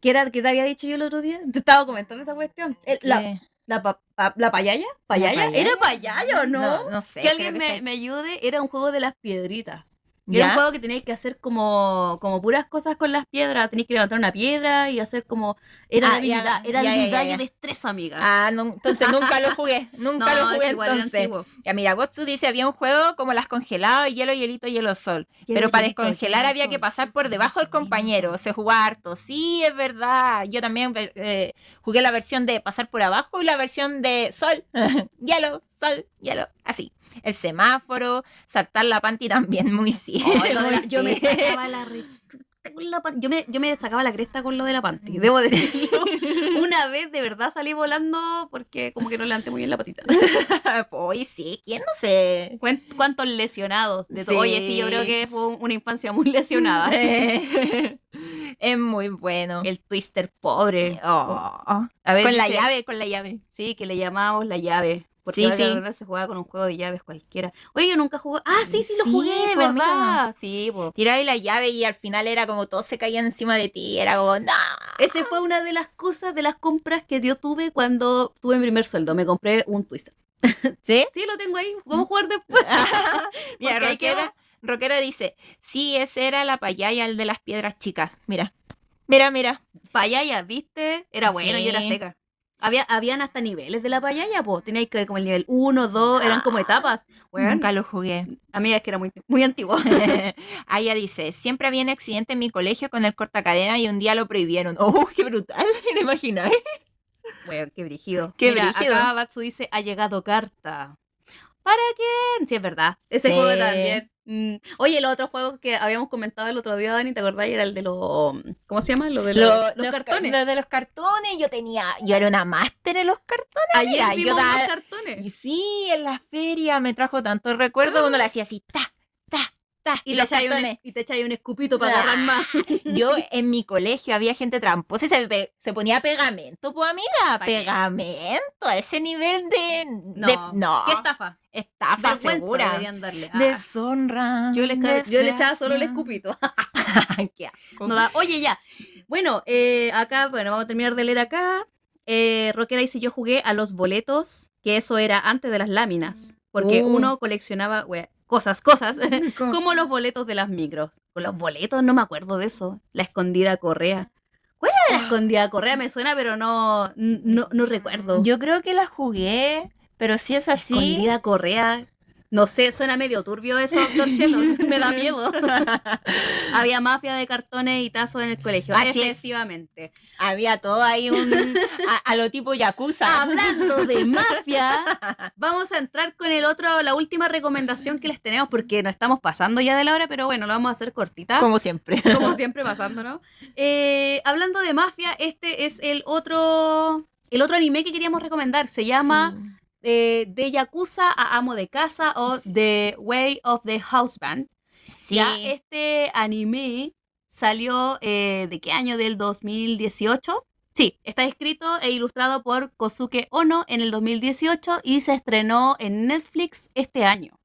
[SPEAKER 2] ¿Qué era que te había dicho yo el otro día? Te estaba comentando esa cuestión. El- la, la, pa- pa- ¿La payaya? ¿Payaya?
[SPEAKER 3] payaya?
[SPEAKER 2] ¿Era payaya o no?
[SPEAKER 3] No, no sé.
[SPEAKER 2] que alguien me,
[SPEAKER 3] está-
[SPEAKER 2] me ayude. Era un juego de las piedritas. Y Era un juego que teníais que hacer como, como puras cosas con las piedras. Teníais que levantar una piedra y hacer como. Era
[SPEAKER 3] Ah,
[SPEAKER 2] habilidad, era
[SPEAKER 3] ya,
[SPEAKER 2] habilidad
[SPEAKER 3] ya.
[SPEAKER 2] y destreza, amiga.
[SPEAKER 3] Ah, no, entonces nunca lo jugué. Nunca lo jugué entonces. Ya mira, Gotsu dice había un juego como las congeladas, hielo, hielito, hielo, sol.
[SPEAKER 2] Hielo,
[SPEAKER 3] Pero para
[SPEAKER 2] hielito,
[SPEAKER 3] descongelar
[SPEAKER 2] hielo,
[SPEAKER 3] había
[SPEAKER 2] sol,
[SPEAKER 3] que pasar por debajo del compañero. Se jugaba harto. Sí, es verdad. Yo también eh, jugué la versión de pasar por abajo y la versión de sol, hielo, sol, hielo. Así. El semáforo, saltar la panty también, muy sí.
[SPEAKER 2] Yo me
[SPEAKER 3] sí.
[SPEAKER 2] sacaba la re- con la pan- yo me, yo me sacaba la cresta con lo de la panty, debo decirlo. Una vez de verdad salí volando porque como que no levanté muy bien la patita.
[SPEAKER 3] Uy, sí, ¿quién no sé?
[SPEAKER 2] ¿Cuántos lesionados? De todo? Oye, sí, yo creo
[SPEAKER 3] Sí.
[SPEAKER 2] que fue una infancia muy lesionada.
[SPEAKER 3] es muy bueno.
[SPEAKER 2] El twister pobre.
[SPEAKER 3] Oh.
[SPEAKER 2] A ver,
[SPEAKER 3] Con la llave, con la llave.
[SPEAKER 2] Sí, que le llamábamos la llave. Porque
[SPEAKER 3] Sí,
[SPEAKER 2] ahora
[SPEAKER 3] sí.
[SPEAKER 2] la se jugaba con un juego de llaves cualquiera. Oye, yo nunca jugué. Ah, sí, sí, lo
[SPEAKER 3] Sí,
[SPEAKER 2] jugué,
[SPEAKER 3] po,
[SPEAKER 2] ¿verdad?
[SPEAKER 3] amiga.
[SPEAKER 2] Sí, pues.
[SPEAKER 3] Tiraba la llave y al final era como todo se caía encima de ti. Era como, no.
[SPEAKER 2] Ese fue una de las cosas, de las compras que yo tuve cuando tuve mi primer sueldo. Me compré un twister.
[SPEAKER 3] ¿Sí?
[SPEAKER 2] Sí, lo tengo ahí. Vamos a jugar después.
[SPEAKER 3] Mira, Roquera, Roquera dice, sí, ese era la payaya, el de las piedras chicas. Mira, mira, mira.
[SPEAKER 2] Payaya, ¿viste? Era bueno y era
[SPEAKER 3] Sí.
[SPEAKER 2] seca. Había, habían hasta niveles de la payaya, pues. Teníais que ver como el nivel 1, 2, eran como etapas. Bueno,
[SPEAKER 3] Nunca lo jugué.
[SPEAKER 2] amiga, es que era muy, muy antiguo.
[SPEAKER 3] Aya dice, siempre había un accidente en mi colegio con el cortacadena y un día lo prohibieron. ¡Oh, qué brutal! ¿Te imaginas?
[SPEAKER 2] Bueno, qué brígido.
[SPEAKER 3] Qué
[SPEAKER 2] Mira,
[SPEAKER 3] brígido.
[SPEAKER 2] acá Batsu dice, ha llegado carta. ¿Para quién? Sí, es verdad. Ese
[SPEAKER 3] Sí.
[SPEAKER 2] juego también. Mm. Oye, los otros juegos que habíamos comentado el otro día, Dani, ¿te acordás? Era el de los... ¿Cómo se llama? Lo de los,
[SPEAKER 3] Lo-
[SPEAKER 2] los
[SPEAKER 3] ca-
[SPEAKER 2] cartones.
[SPEAKER 3] Lo de los cartones, yo tenía, yo era una máster en los cartones.
[SPEAKER 2] Ayer
[SPEAKER 3] yo
[SPEAKER 2] vimos
[SPEAKER 3] da-
[SPEAKER 2] los
[SPEAKER 3] Y
[SPEAKER 2] cartones.
[SPEAKER 3] sí, en la feria me trajo tantos recuerdos, uno le hacía así, ta, ta,
[SPEAKER 2] Y,
[SPEAKER 3] y,
[SPEAKER 2] te echáis un,
[SPEAKER 3] cartones.
[SPEAKER 2] y te echáis un escupito para agarrar más.
[SPEAKER 3] Yo en mi colegio había gente tramposa y se, se ponía pegamento, pues amiga, pegamento, a ese nivel de...
[SPEAKER 2] No,
[SPEAKER 3] de- no
[SPEAKER 2] ¿Qué estafa?
[SPEAKER 3] estafa segura.
[SPEAKER 2] darle. Ah,
[SPEAKER 3] Deshonra.
[SPEAKER 2] yo, le echaba solo el escupito. No da- Oye, ya. Bueno, eh, acá, bueno, vamos a terminar de leer acá. Eh, Rockera dice, yo jugué a los boletos, que eso era antes de las láminas. Porque
[SPEAKER 3] Uh.
[SPEAKER 2] uno coleccionaba wea, cosas, cosas, como los boletos de las micros. Con los boletos no me acuerdo de eso. La escondida correa. ¿Cuál era la escondida correa? Me suena, pero no, no, no recuerdo.
[SPEAKER 3] Yo creo que la jugué, pero si es así...
[SPEAKER 2] Escondida correa. No sé, suena medio turbio eso, Doctor Shelos. Me da miedo. Había mafia de cartones y tazos en el colegio.
[SPEAKER 3] Así es.
[SPEAKER 2] Efectivamente.
[SPEAKER 3] Había todo ahí un a, a lo tipo Yakuza.
[SPEAKER 2] Hablando de mafia, vamos a entrar con el otro, la última recomendación que les tenemos, porque nos estamos pasando ya de la hora, pero bueno, lo vamos a hacer cortita.
[SPEAKER 3] Como siempre.
[SPEAKER 2] como siempre pasándonos. Eh, hablando de mafia, este es el otro, el otro anime que queríamos recomendar. Se llama eh, De Yakuza a Amo de Casa o The Way of the Houseband.
[SPEAKER 3] Sí.
[SPEAKER 2] Ya este anime salió eh, de qué año? Del 2018. Sí, está escrito e ilustrado por Kosuke Ono en el 2018 y se estrenó en Netflix este año.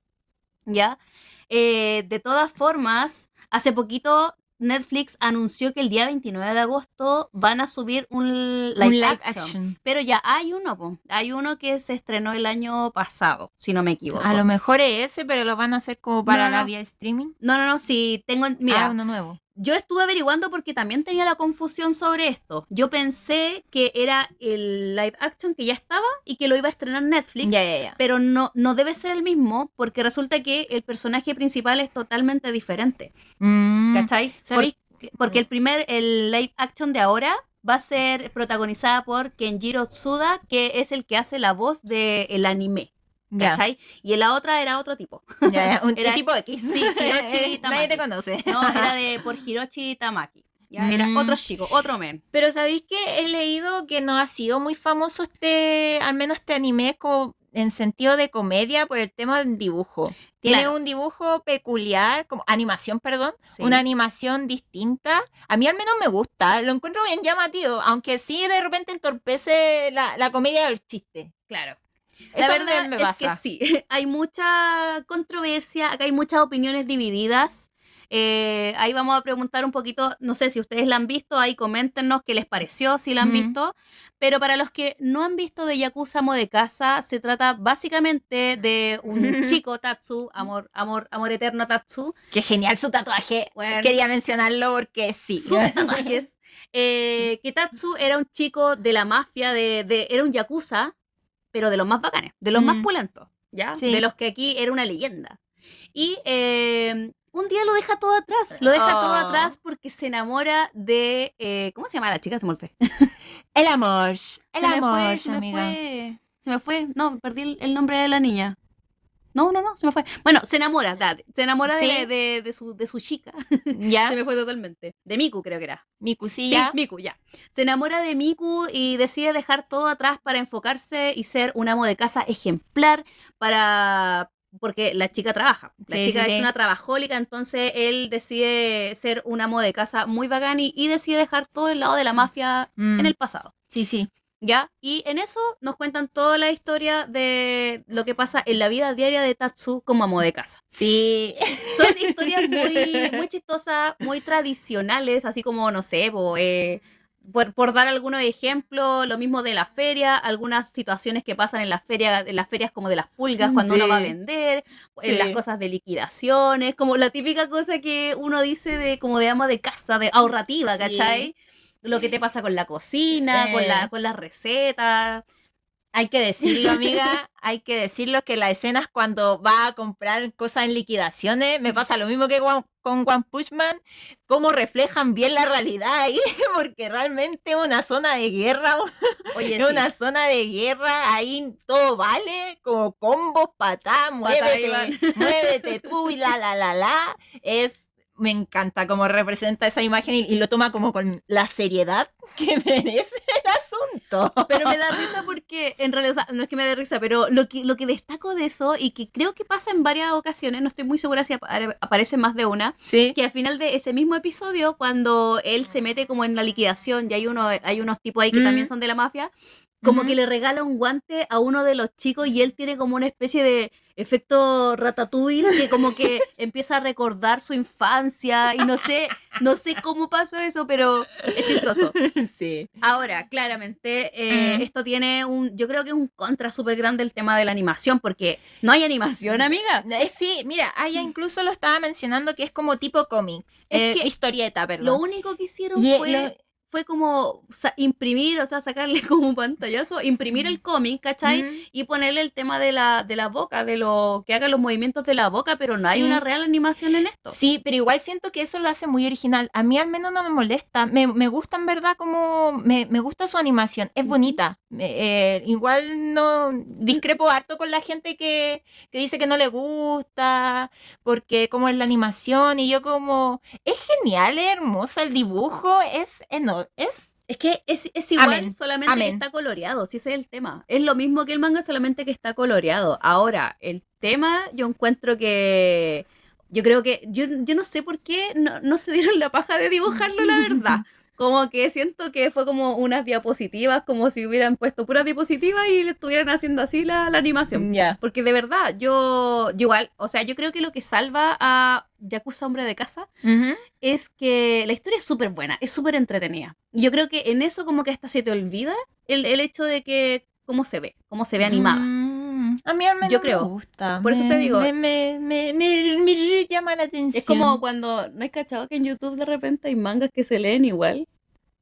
[SPEAKER 2] ¿Ya? Eh, de todas formas, hace poquito Netflix anunció que el día 29 de agosto van a subir un live,
[SPEAKER 3] Un live
[SPEAKER 2] action.
[SPEAKER 3] action.
[SPEAKER 2] Pero ya hay uno, po. hay uno que se estrenó el año pasado, si no me equivoco.
[SPEAKER 3] A lo mejor es ese, pero lo van a hacer como para
[SPEAKER 2] No, no,
[SPEAKER 3] la
[SPEAKER 2] no.
[SPEAKER 3] vía streaming.
[SPEAKER 2] No, no, no, sí, tengo, mira,
[SPEAKER 3] Ah, uno nuevo.
[SPEAKER 2] Yo estuve averiguando porque también tenía la confusión sobre esto. Yo pensé que era el live action que ya estaba y que lo iba a estrenar Netflix. Pero no, no debe ser el mismo porque resulta que el personaje principal es totalmente diferente.
[SPEAKER 3] Mm,
[SPEAKER 2] ¿Cachai?
[SPEAKER 3] ¿sabéis?
[SPEAKER 2] Porque, porque el primer, el live action de ahora va a ser protagonizada por Kenjiro Tsuda, que es el que hace la voz del anime. ¿Cachai? Y en la otra era otro tipo.
[SPEAKER 3] ya, un
[SPEAKER 2] Era-
[SPEAKER 3] tipo X.
[SPEAKER 2] Sí, Hiroshi Tamaki.
[SPEAKER 3] Nadie te conoce.
[SPEAKER 2] No, era de por Hiroshi Tamaki. Ya, era
[SPEAKER 3] Mm.
[SPEAKER 2] otro chico, otro men.
[SPEAKER 3] Pero ¿sabéis que he leído que no ha sido muy famoso este, al menos este anime como en sentido de comedia por el tema del dibujo? Tiene
[SPEAKER 2] Claro.
[SPEAKER 3] un dibujo peculiar, como animación, perdón,
[SPEAKER 2] Sí.
[SPEAKER 3] una animación distinta. A mí al menos me gusta, lo encuentro bien llamativo, aunque sí de repente entorpece la, la comedia del chiste.
[SPEAKER 2] Claro. La verdad
[SPEAKER 3] me
[SPEAKER 2] es
[SPEAKER 3] pasa.
[SPEAKER 2] que sí, hay mucha controversia, acá hay muchas opiniones divididas. Eh, ahí vamos a preguntar un poquito, no sé si ustedes la han visto, ahí coméntenos qué les pareció, si la han visto. Pero para los que no han visto de Yakuza Amo de Casa, se trata básicamente de un chico Tatsu, amor, amor, amor eterno Tatsu,
[SPEAKER 3] Qué genial su tatuaje.
[SPEAKER 2] Bueno.
[SPEAKER 3] Quería mencionarlo porque sí.
[SPEAKER 2] sus tatuajes. eh, que Tatsu era un chico de la mafia, de, de- era un Yakuza, pero de los más bacanes, de los más
[SPEAKER 3] Mm.
[SPEAKER 2] pulentos, ¿ya?
[SPEAKER 3] Sí.
[SPEAKER 2] De los que aquí era una leyenda. Y eh, un día lo deja todo atrás, lo deja todo
[SPEAKER 3] Oh.
[SPEAKER 2] atrás porque se enamora de, eh, ¿cómo se llama la chica? Se me olvidó.
[SPEAKER 3] El amor, el
[SPEAKER 2] Se me fue,
[SPEAKER 3] amor,
[SPEAKER 2] se me
[SPEAKER 3] amiga.
[SPEAKER 2] fue, se me fue, no, perdí el, el nombre de la niña. No, no, no, se me fue. Bueno, se enamora, dad, se enamora de,
[SPEAKER 3] Sí.
[SPEAKER 2] de- de su, de su chica.
[SPEAKER 3] Ya,
[SPEAKER 2] Se me fue totalmente. De Miku, creo que era.
[SPEAKER 3] mi
[SPEAKER 2] Sí,
[SPEAKER 3] cosilla.
[SPEAKER 2] Miku, ya. Se enamora de Miku y decide dejar todo atrás para enfocarse y ser un amo de casa ejemplar para... Porque la chica trabaja. La
[SPEAKER 3] Sí,
[SPEAKER 2] chica
[SPEAKER 3] sí,
[SPEAKER 2] es
[SPEAKER 3] sí.
[SPEAKER 2] una trabajólica, entonces él decide ser un amo de casa muy bacán y, y decide dejar todo el lado de la mafia
[SPEAKER 3] Mm,
[SPEAKER 2] en el pasado.
[SPEAKER 3] Sí, sí.
[SPEAKER 2] ¿Ya? Y en eso nos cuentan toda la historia de lo que pasa en la vida diaria de Tatsu como amo de casa.
[SPEAKER 3] Sí.
[SPEAKER 2] Son historias muy, muy chistosas, muy tradicionales, así como, no sé, eh, por, por dar algunos ejemplos, lo mismo de la feria, algunas situaciones que pasan en las ferias, en las ferias como de las pulgas cuando
[SPEAKER 3] Sí.
[SPEAKER 2] uno va a vender, en las cosas de liquidaciones, como la típica cosa que uno dice de como de ama de casa, de ahorrativa,
[SPEAKER 3] Sí.
[SPEAKER 2] Lo que te pasa con la cocina, con, la,
[SPEAKER 3] Eh.
[SPEAKER 2] con las recetas.
[SPEAKER 3] Hay que decirlo, amiga, hay que decirlo que las escenas cuando va a comprar cosas en liquidaciones, me pasa lo mismo que con One Punch Man, cómo reflejan bien la realidad ahí, porque realmente es una zona de guerra,
[SPEAKER 2] Oye, sí.
[SPEAKER 3] una zona de guerra, ahí todo vale, como combos, patá, muévete, muévete tú y la la la la, es me encanta cómo representa esa imagen y, y lo toma como con la seriedad que merece el asunto.
[SPEAKER 2] Pero me da risa porque, en realidad, o sea, no es que me dé risa, pero lo que, lo que destaco de eso, y que creo que pasa en varias ocasiones, no estoy muy segura si apa- aparece más de una,
[SPEAKER 3] Sí.
[SPEAKER 2] que al final de ese mismo episodio, cuando él se mete como en la liquidación, y hay, uno, hay unos tipos ahí que
[SPEAKER 3] Mm.
[SPEAKER 2] también son de la mafia, como que le regala un guante a uno de los chicos y él tiene como una especie de efecto ratatouille que como que empieza a recordar su infancia y no sé, no sé cómo pasó eso, pero es chistoso.
[SPEAKER 3] Sí.
[SPEAKER 2] Ahora, claramente, eh,
[SPEAKER 3] Mm.
[SPEAKER 2] esto tiene un, yo creo que es un contra súper grande el tema de la animación, porque no hay animación, amiga.
[SPEAKER 3] Eh, Sí, mira, ella incluso lo estaba mencionando que es como tipo cómics,
[SPEAKER 2] Es
[SPEAKER 3] eh,
[SPEAKER 2] que
[SPEAKER 3] historieta, perdón.
[SPEAKER 2] Lo único que hicieron
[SPEAKER 3] Y, eh,
[SPEAKER 2] fue,
[SPEAKER 3] lo-
[SPEAKER 2] fue como imprimir, o sea, sacarle como un pantallazo, imprimir el cómic, ¿cachai?
[SPEAKER 3] Mm.
[SPEAKER 2] Y ponerle el tema de la, de la boca, de lo que haga los movimientos de la boca, pero no hay una real animación en esto.
[SPEAKER 3] Sí, pero igual siento que eso lo hace muy original. A mí al menos no me molesta. Me, me gusta en verdad como... Me, me gusta su animación. Es bonita. Eh, eh, igual no... Discrepo harto con la gente que, que dice que no le gusta porque como es la animación y yo como... Es genial, es hermosa el dibujo. Es enorme. Es...
[SPEAKER 2] Es que es, es igual,
[SPEAKER 3] Amén,
[SPEAKER 2] solamente
[SPEAKER 3] amén.
[SPEAKER 2] que está coloreado, si ese es el tema. Es lo mismo que el manga, solamente que está coloreado. Ahora, el tema, yo encuentro que. Yo creo que. Yo, yo no sé por qué no, no se dieron la paja de dibujarlo, la verdad. Como que siento que fue como unas diapositivas, como si hubieran puesto puras diapositivas y le estuvieran haciendo así la, la animación.
[SPEAKER 3] Ya.
[SPEAKER 2] Porque de verdad, yo, yo igual, o sea, yo creo que lo que salva a Yakuza Hombre de Casa
[SPEAKER 3] Ujú.
[SPEAKER 2] es que la historia es súper buena, es súper entretenida. Y yo creo que en eso como que hasta se te olvida el, el hecho de que cómo se ve, cómo se ve animada.
[SPEAKER 3] Mm, a mí al menos
[SPEAKER 2] Yo creo.
[SPEAKER 3] me gusta.
[SPEAKER 2] Por eso
[SPEAKER 3] Me-
[SPEAKER 2] te digo.
[SPEAKER 3] Me, me, me, llama la atención.
[SPEAKER 2] Es como cuando, ¿no hay cachado que en YouTube de repente hay mangas que se leen igual?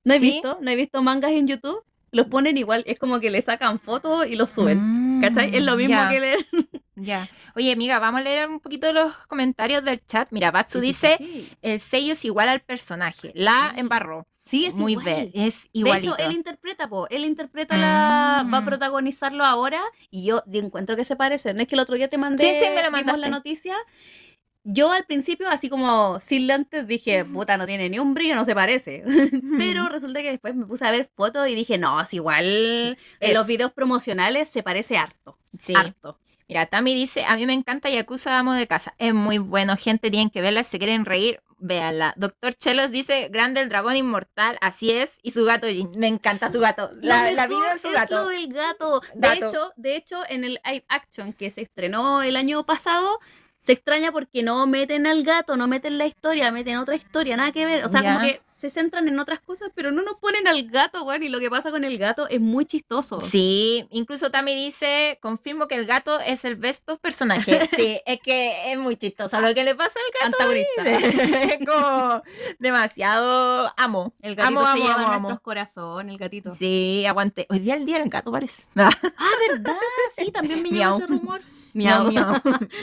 [SPEAKER 2] ¿No he
[SPEAKER 3] ¿Sí?
[SPEAKER 2] visto? ¿No he visto mangas en YouTube? Los ponen igual, es como que le sacan fotos y los suben.
[SPEAKER 3] Mm,
[SPEAKER 2] ¿Cachai? Es lo mismo
[SPEAKER 3] ya,
[SPEAKER 2] que leer.
[SPEAKER 3] Ya. Oye, amiga, vamos a leer un poquito de los comentarios del chat. Mira, Batsu
[SPEAKER 2] Sí,
[SPEAKER 3] dice,
[SPEAKER 2] sí,
[SPEAKER 3] el sello es igual al personaje. La embarró.
[SPEAKER 2] Sí, es
[SPEAKER 3] Muy
[SPEAKER 2] igual.
[SPEAKER 3] ver, es
[SPEAKER 2] De
[SPEAKER 3] igualito.
[SPEAKER 2] hecho, él interpreta, po, él interpreta la, va a
[SPEAKER 3] Mm.
[SPEAKER 2] protagonizarlo ahora y yo, yo encuentro que se parece. No es que el otro día te mandé,
[SPEAKER 3] Sí, sí, me lo mandaste.
[SPEAKER 2] la noticia. Yo al principio, así como lentes, dije, puta, no tiene ni un brillo, no se parece. Pero resulta que después me puse a ver fotos y dije, no, es igual. En los videos promocionales se parece harto.
[SPEAKER 3] Sí.
[SPEAKER 2] Harto.
[SPEAKER 3] Mira, Tami dice, a mí me encanta Yakuza Amo de Casa. Es muy bueno, gente, tienen que verla. Si se quieren reír, véanla. Doctor Chelos dice, grande el dragón inmortal, así es. Y su gato Jin. Me encanta su gato. La, vida en su
[SPEAKER 2] es
[SPEAKER 3] gato.
[SPEAKER 2] lo del gato. De hecho, de hecho, en el live action que se estrenó el año pasado, se extraña porque no meten al gato, no meten la historia, meten otra historia, nada que ver. O sea, como que se centran en otras cosas, pero no nos ponen al gato, weón. Y lo que pasa con el gato es muy chistoso.
[SPEAKER 3] Sí, incluso Tami dice, confirmo que el gato es el best of personaje. Sí, es que es muy chistoso lo que le pasa al gato. Es como demasiado amo.
[SPEAKER 2] El gatito
[SPEAKER 3] amo,
[SPEAKER 2] se
[SPEAKER 3] amo,
[SPEAKER 2] lleva
[SPEAKER 3] amo,
[SPEAKER 2] nuestros corazones, el gatito.
[SPEAKER 3] Sí, aguante. Hoy día el día del gato parece.
[SPEAKER 2] Ah, ¿verdad? Sí, también me llegó ese rumor.
[SPEAKER 3] Miau, miau,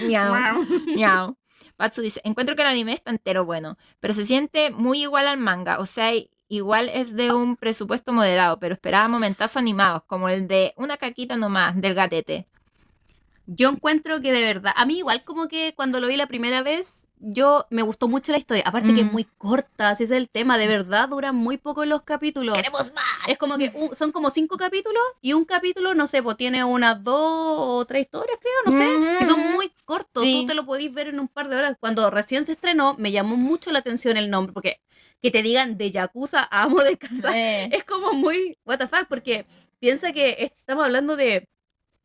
[SPEAKER 3] miau, miau. Patsu dice, encuentro que el anime está entero bueno, pero se siente muy igual al manga, o sea, igual es de un presupuesto moderado, pero esperaba momentazos animados, como el de una caquita nomás, del gatete.
[SPEAKER 2] Yo encuentro que de verdad, a mí igual como que cuando lo vi la primera vez, yo me gustó mucho la historia. Aparte que es
[SPEAKER 3] Mm.
[SPEAKER 2] muy corta, ese es el tema, de verdad duran muy poco los capítulos.
[SPEAKER 3] ¡Queremos más!
[SPEAKER 2] Es como que un- son como cinco capítulos y un capítulo, no sé, pues tiene unas dos o tres historias, creo, no sé. Que son muy cortos,
[SPEAKER 3] Sí.
[SPEAKER 2] tú te lo podís ver en un par de horas. Cuando recién se estrenó, me llamó mucho la atención el nombre, porque que te digan de Yakuza a amo de casa
[SPEAKER 3] Eh,
[SPEAKER 2] es como muy what the fuck, porque piensa que estamos hablando de,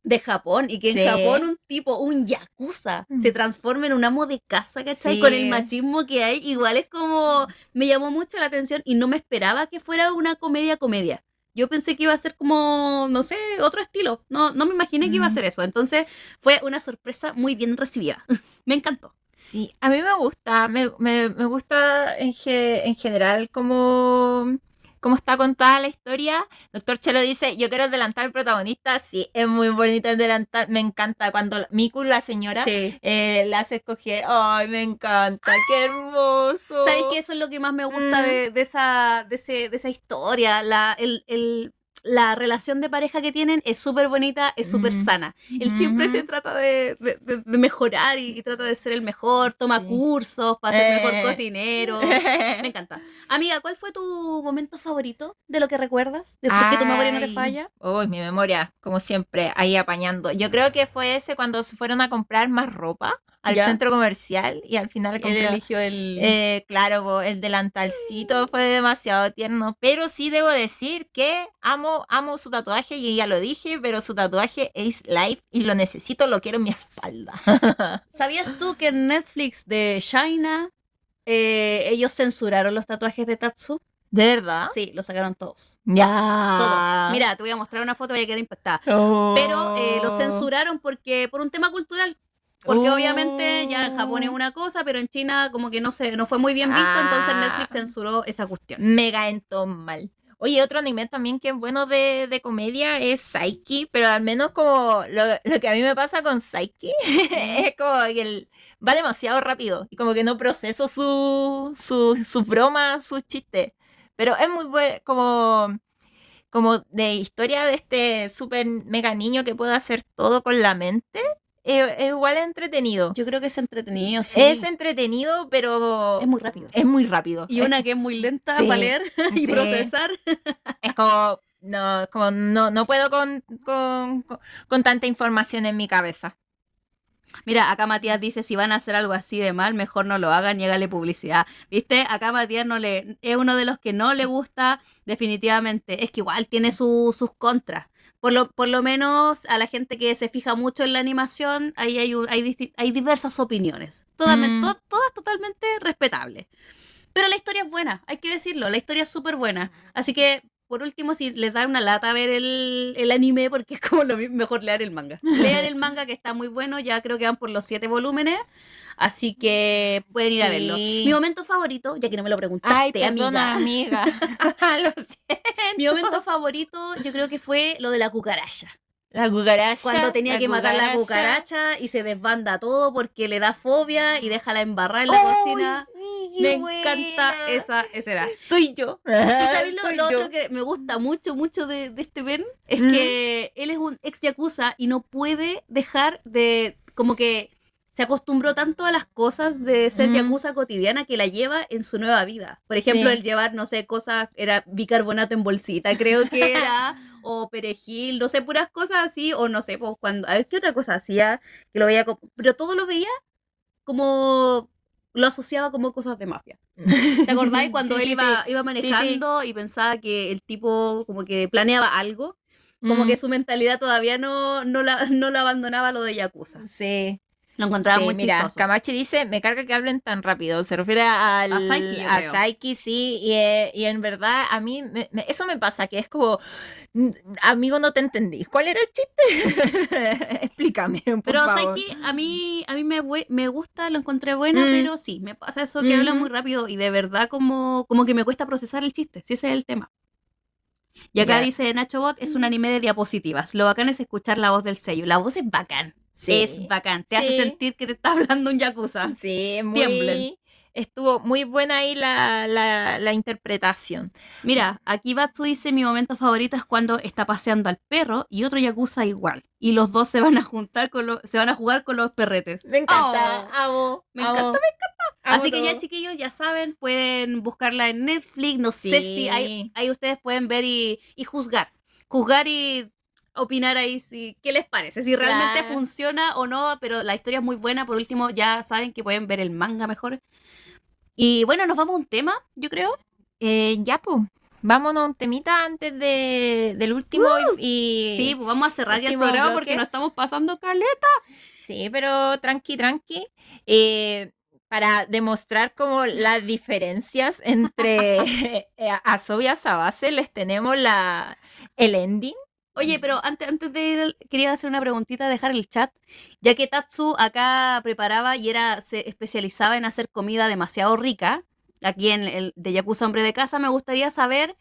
[SPEAKER 2] de Japón y que
[SPEAKER 3] Sí.
[SPEAKER 2] en Japón un tipo, un yakuza,
[SPEAKER 3] Mm.
[SPEAKER 2] se transforma en un amo de casa, ¿cachai?
[SPEAKER 3] Sí.
[SPEAKER 2] Con el machismo que hay, igual es como, me llamó mucho la atención y no me esperaba que fuera una comedia comedia. Yo pensé que iba a ser como, no sé, otro estilo. No, no me imaginé que iba a
[SPEAKER 3] Mm.
[SPEAKER 2] ser eso. Entonces fue una sorpresa muy bien recibida. me encantó.
[SPEAKER 3] sí, a mí me gusta, me, me, me gusta en, ge- en general como... cómo está contada la historia. Doctor Chelo dice, yo quiero adelantar al protagonista. Sí, es muy bonito el delantal. Me encanta cuando Miku, la señora,
[SPEAKER 2] Sí.
[SPEAKER 3] eh, la hace escoger. Ay, me encanta, qué hermoso.
[SPEAKER 2] ¿Sabes que Eso es lo que más me gusta
[SPEAKER 3] Mm.
[SPEAKER 2] de, de esa, de, ese- de esa historia. La, el, el- la relación de pareja que tienen es súper bonita, es súper
[SPEAKER 3] Mm.
[SPEAKER 2] sana. Él siempre se trata de, de- de- mejorar y, y trata de ser el mejor, toma
[SPEAKER 3] Sí.
[SPEAKER 2] cursos para ser
[SPEAKER 3] Eh.
[SPEAKER 2] mejor cocinero. Me encanta. Amiga, ¿cuál fue tu momento favorito de lo que recuerdas? ¿De por qué tu memoria no te falla?
[SPEAKER 3] Uy, mi memoria, como siempre, ahí apañando. Yo creo que fue ese cuando se fueron a comprar más ropa al
[SPEAKER 2] Ya.
[SPEAKER 3] centro comercial y al final
[SPEAKER 2] Él
[SPEAKER 3] compró-
[SPEAKER 2] eligió el...
[SPEAKER 3] Eh, claro, el delantalcito fue demasiado tierno, pero sí debo decir que amo, amo su tatuaje y ya lo dije, pero su tatuaje es live y lo necesito, lo quiero en mi espalda.
[SPEAKER 2] ¿Sabías tú que en Netflix de China eh, ellos censuraron los tatuajes de Tatsu?
[SPEAKER 3] ¿De verdad?
[SPEAKER 2] Sí, los sacaron todos.
[SPEAKER 3] Ya.
[SPEAKER 2] Todos. Mira, te voy a mostrar una foto, voy a quedar impactada.
[SPEAKER 3] Oh.
[SPEAKER 2] Pero eh, los censuraron porque por un tema cultural. Porque obviamente ya en Japón es una cosa, pero en China como que no se, no fue muy bien visto, entonces
[SPEAKER 3] Ah.
[SPEAKER 2] Netflix censuró esa cuestión.
[SPEAKER 3] Mega enton mal. Oye, otro anime también que es bueno de, de comedia es Psyche, pero al menos como lo, lo que a mí me pasa con Psyche es como que el- va demasiado rápido y como que no proceso su, su, sus bromas, sus chistes. Pero es muy bueno, como, como de historia de este super mega niño que puede hacer todo con la mente. Es, es igual entretenido.
[SPEAKER 2] Yo creo que es entretenido, sí.
[SPEAKER 3] Es entretenido, pero
[SPEAKER 2] Es muy rápido.
[SPEAKER 3] es muy rápido.
[SPEAKER 2] Y una que es muy lenta
[SPEAKER 3] Sí.
[SPEAKER 2] para leer y
[SPEAKER 3] Sí.
[SPEAKER 2] procesar.
[SPEAKER 3] Es como, no, como no, no puedo con, con, con- con tanta información en mi cabeza.
[SPEAKER 2] Mira, acá Matías dice, si van a hacer algo así de mal, mejor no lo hagan y hágale publicidad. ¿Viste? Acá Matías no le, es uno de los que no le gusta definitivamente. Es que igual tiene su- sus contras. Por lo, por lo menos a la gente que se fija mucho en la animación, ahí hay, un- hay, hay diversas opiniones. Todas,
[SPEAKER 3] Mm.
[SPEAKER 2] to- todas totalmente respetables. Pero la historia es buena, hay que decirlo, la historia es súper buena. Así que, por último, si les da una lata ver el, el anime, porque es como lo mismo, mejor leer el manga. Leer el manga que está muy bueno, ya creo que van por los siete volúmenes, así que pueden ir a verlo. Mi momento favorito, ya que no me lo preguntaste,
[SPEAKER 3] Ay, perdona,
[SPEAKER 2] amiga.
[SPEAKER 3] amiga. Lo siento.
[SPEAKER 2] Mi momento favorito, yo creo que fue lo de la cucaracha.
[SPEAKER 3] La cucaracha.
[SPEAKER 2] Cuando tenía que matar la cucaracha y se desbanda todo porque le da fobia y déjala embarrar en la
[SPEAKER 3] ¡Ay,
[SPEAKER 2] cocina.
[SPEAKER 3] sí,
[SPEAKER 2] Me encanta esa escena.
[SPEAKER 3] Soy yo.
[SPEAKER 2] ¿Y sabes lo,
[SPEAKER 3] Soy
[SPEAKER 2] lo
[SPEAKER 3] yo.
[SPEAKER 2] otro que me gusta mucho, mucho de, de este Ben? Es
[SPEAKER 3] ¿Mm?
[SPEAKER 2] que él es un ex yakuza y no puede dejar de. Como que se acostumbró tanto a las cosas de ser
[SPEAKER 3] ¿Mm?
[SPEAKER 2] yakuza cotidiana que la lleva en su nueva vida. Por ejemplo,
[SPEAKER 3] Sí.
[SPEAKER 2] el llevar, no sé, cosas. Era bicarbonato en bolsita, creo que era. o perejil, no sé, puras cosas así. O no sé, pues cuando. A ver qué otra cosa hacía. Que lo veía como. Pero todo lo veía como. Lo asociaba como cosas de mafia. ¿Te acordáis cuando
[SPEAKER 3] Sí,
[SPEAKER 2] él iba,
[SPEAKER 3] sí.
[SPEAKER 2] iba manejando y pensaba que el tipo como que planeaba algo? Como
[SPEAKER 3] Mm,
[SPEAKER 2] que su mentalidad todavía no, no, la, no la abandonaba lo de Yakuza.
[SPEAKER 3] Sí.
[SPEAKER 2] Lo encontraba
[SPEAKER 3] Sí,
[SPEAKER 2] muy
[SPEAKER 3] mira,
[SPEAKER 2] chistoso.
[SPEAKER 3] Camachi dice, me carga que hablen tan rápido. Se refiere al,
[SPEAKER 2] A yo
[SPEAKER 3] a
[SPEAKER 2] creo.
[SPEAKER 3] Saiki, sí. Y, eh, y en verdad, a mí, me- me- eso me pasa, que es como, mm, amigo, no te entendí. ¿Cuál era el chiste? Explícame, por
[SPEAKER 2] Pero
[SPEAKER 3] favor.
[SPEAKER 2] Saiki, a mí, a mí me, me gusta, lo encontré buena,
[SPEAKER 3] Mm.
[SPEAKER 2] pero sí, me pasa eso que habla
[SPEAKER 3] Ujú.
[SPEAKER 2] muy rápido y de verdad como, como que me cuesta procesar el chiste, si ese es el tema. Y acá
[SPEAKER 3] Ya.
[SPEAKER 2] dice Nacho Bot, es un anime de diapositivas. Lo bacán es escuchar la voz del sello. La voz es bacán.
[SPEAKER 3] Sí.
[SPEAKER 2] Es bacán. Te hace sentir que te está hablando un Yakuza.
[SPEAKER 3] Sí,
[SPEAKER 2] Tiemblen.
[SPEAKER 3] muy... Estuvo muy buena ahí la, la, la interpretación.
[SPEAKER 2] Mira, aquí Batsu dice mi momento favorito es cuando está paseando al perro y otro yakuza igual. Y los dos se van a juntar con los, se van a jugar con los perretes.
[SPEAKER 3] Me encanta,
[SPEAKER 2] Oh,
[SPEAKER 3] amo.
[SPEAKER 2] me
[SPEAKER 3] amo,
[SPEAKER 2] encanta,
[SPEAKER 3] amo
[SPEAKER 2] Así que ya chiquillos, ya saben, pueden buscarla en Netflix. No sé si ahí, ahí ustedes pueden ver y, y juzgar. Juzgar y opinar ahí si qué les parece, si realmente
[SPEAKER 3] Claro.
[SPEAKER 2] funciona o no, pero la historia es muy buena. Por último, ya saben que pueden ver el manga mejor. Y bueno, nos vamos a un tema, yo creo.
[SPEAKER 3] Eh, ya, pues. Vámonos a un temita antes de, del último y...
[SPEAKER 2] Sí, pues vamos a cerrar ya el programa
[SPEAKER 3] bloque.
[SPEAKER 2] porque nos estamos pasando caleta.
[SPEAKER 3] Sí, pero tranqui, tranqui. Eh, para demostrar como las diferencias entre eh, Asobi y Asabase, les tenemos la, el ending.
[SPEAKER 2] Oye, pero antes, antes de ir, quería hacer una preguntita, dejar el chat, ya que Tatsu acá preparaba y era se especializaba en hacer comida demasiado rica, aquí en el de Yakuza Hombre de Casa, me gustaría saber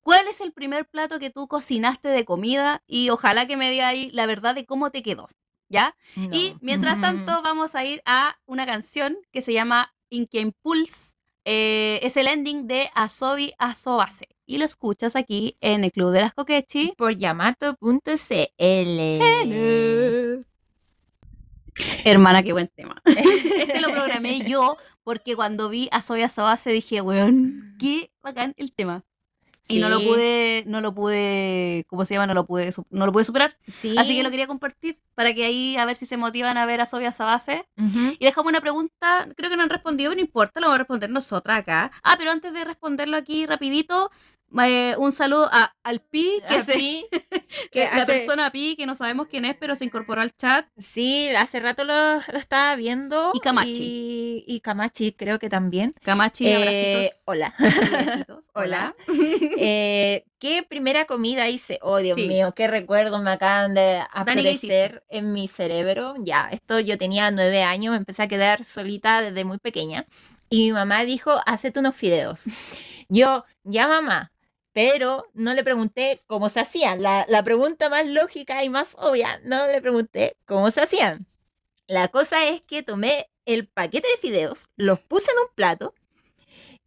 [SPEAKER 2] cuál es el primer plato que tú cocinaste de comida y ojalá que me diga ahí la verdad de cómo te quedó, ¿ya? Y mientras tanto vamos a ir a una canción que se llama Inkia Impulse. eh, es el ending de Asobi Asobase. Y lo escuchas aquí en el Club de las Kokechi.
[SPEAKER 3] Por yamato.cl.
[SPEAKER 2] Hermana, qué buen tema. este lo programé yo porque cuando vi a Soya Sobase dije, weón, qué bacán el tema. Y no lo pude, no lo pude, ¿cómo se llama? No lo pude, no lo pude superar.
[SPEAKER 3] sí.
[SPEAKER 2] Así que lo quería compartir para que ahí a ver si se motivan a ver a Soya Sabase. Y dejamos una pregunta, creo que no han respondido, pero no importa, lo vamos a responder nosotras acá. Ah, pero antes de responderlo aquí rapidito, eh, un saludo a, al Pi, que se,
[SPEAKER 3] Así, que
[SPEAKER 2] La persona Pi, que no sabemos quién es, pero se incorporó al chat.
[SPEAKER 3] Sí, hace rato lo, lo estaba viendo.
[SPEAKER 2] Y Camachi.
[SPEAKER 3] Y, y Camachi creo que también.
[SPEAKER 2] Camachi,
[SPEAKER 3] Eh,
[SPEAKER 2] abracitos.
[SPEAKER 3] hola.
[SPEAKER 2] Abracitos,
[SPEAKER 3] Hola. Eh, ¿Qué primera comida hice? Oh, Dios
[SPEAKER 2] Sí.
[SPEAKER 3] mío, qué recuerdos me acaban de aparecer en mi cerebro. Ya, esto yo tenía nueve años, me empecé a quedar solita desde muy pequeña. Y mi mamá dijo, hacete unos fideos. Yo, ya mamá, pero no le pregunté cómo se hacían. La, pregunta más lógica y más obvia, no le pregunté cómo se hacían. La cosa es que tomé el paquete de fideos, los puse en un plato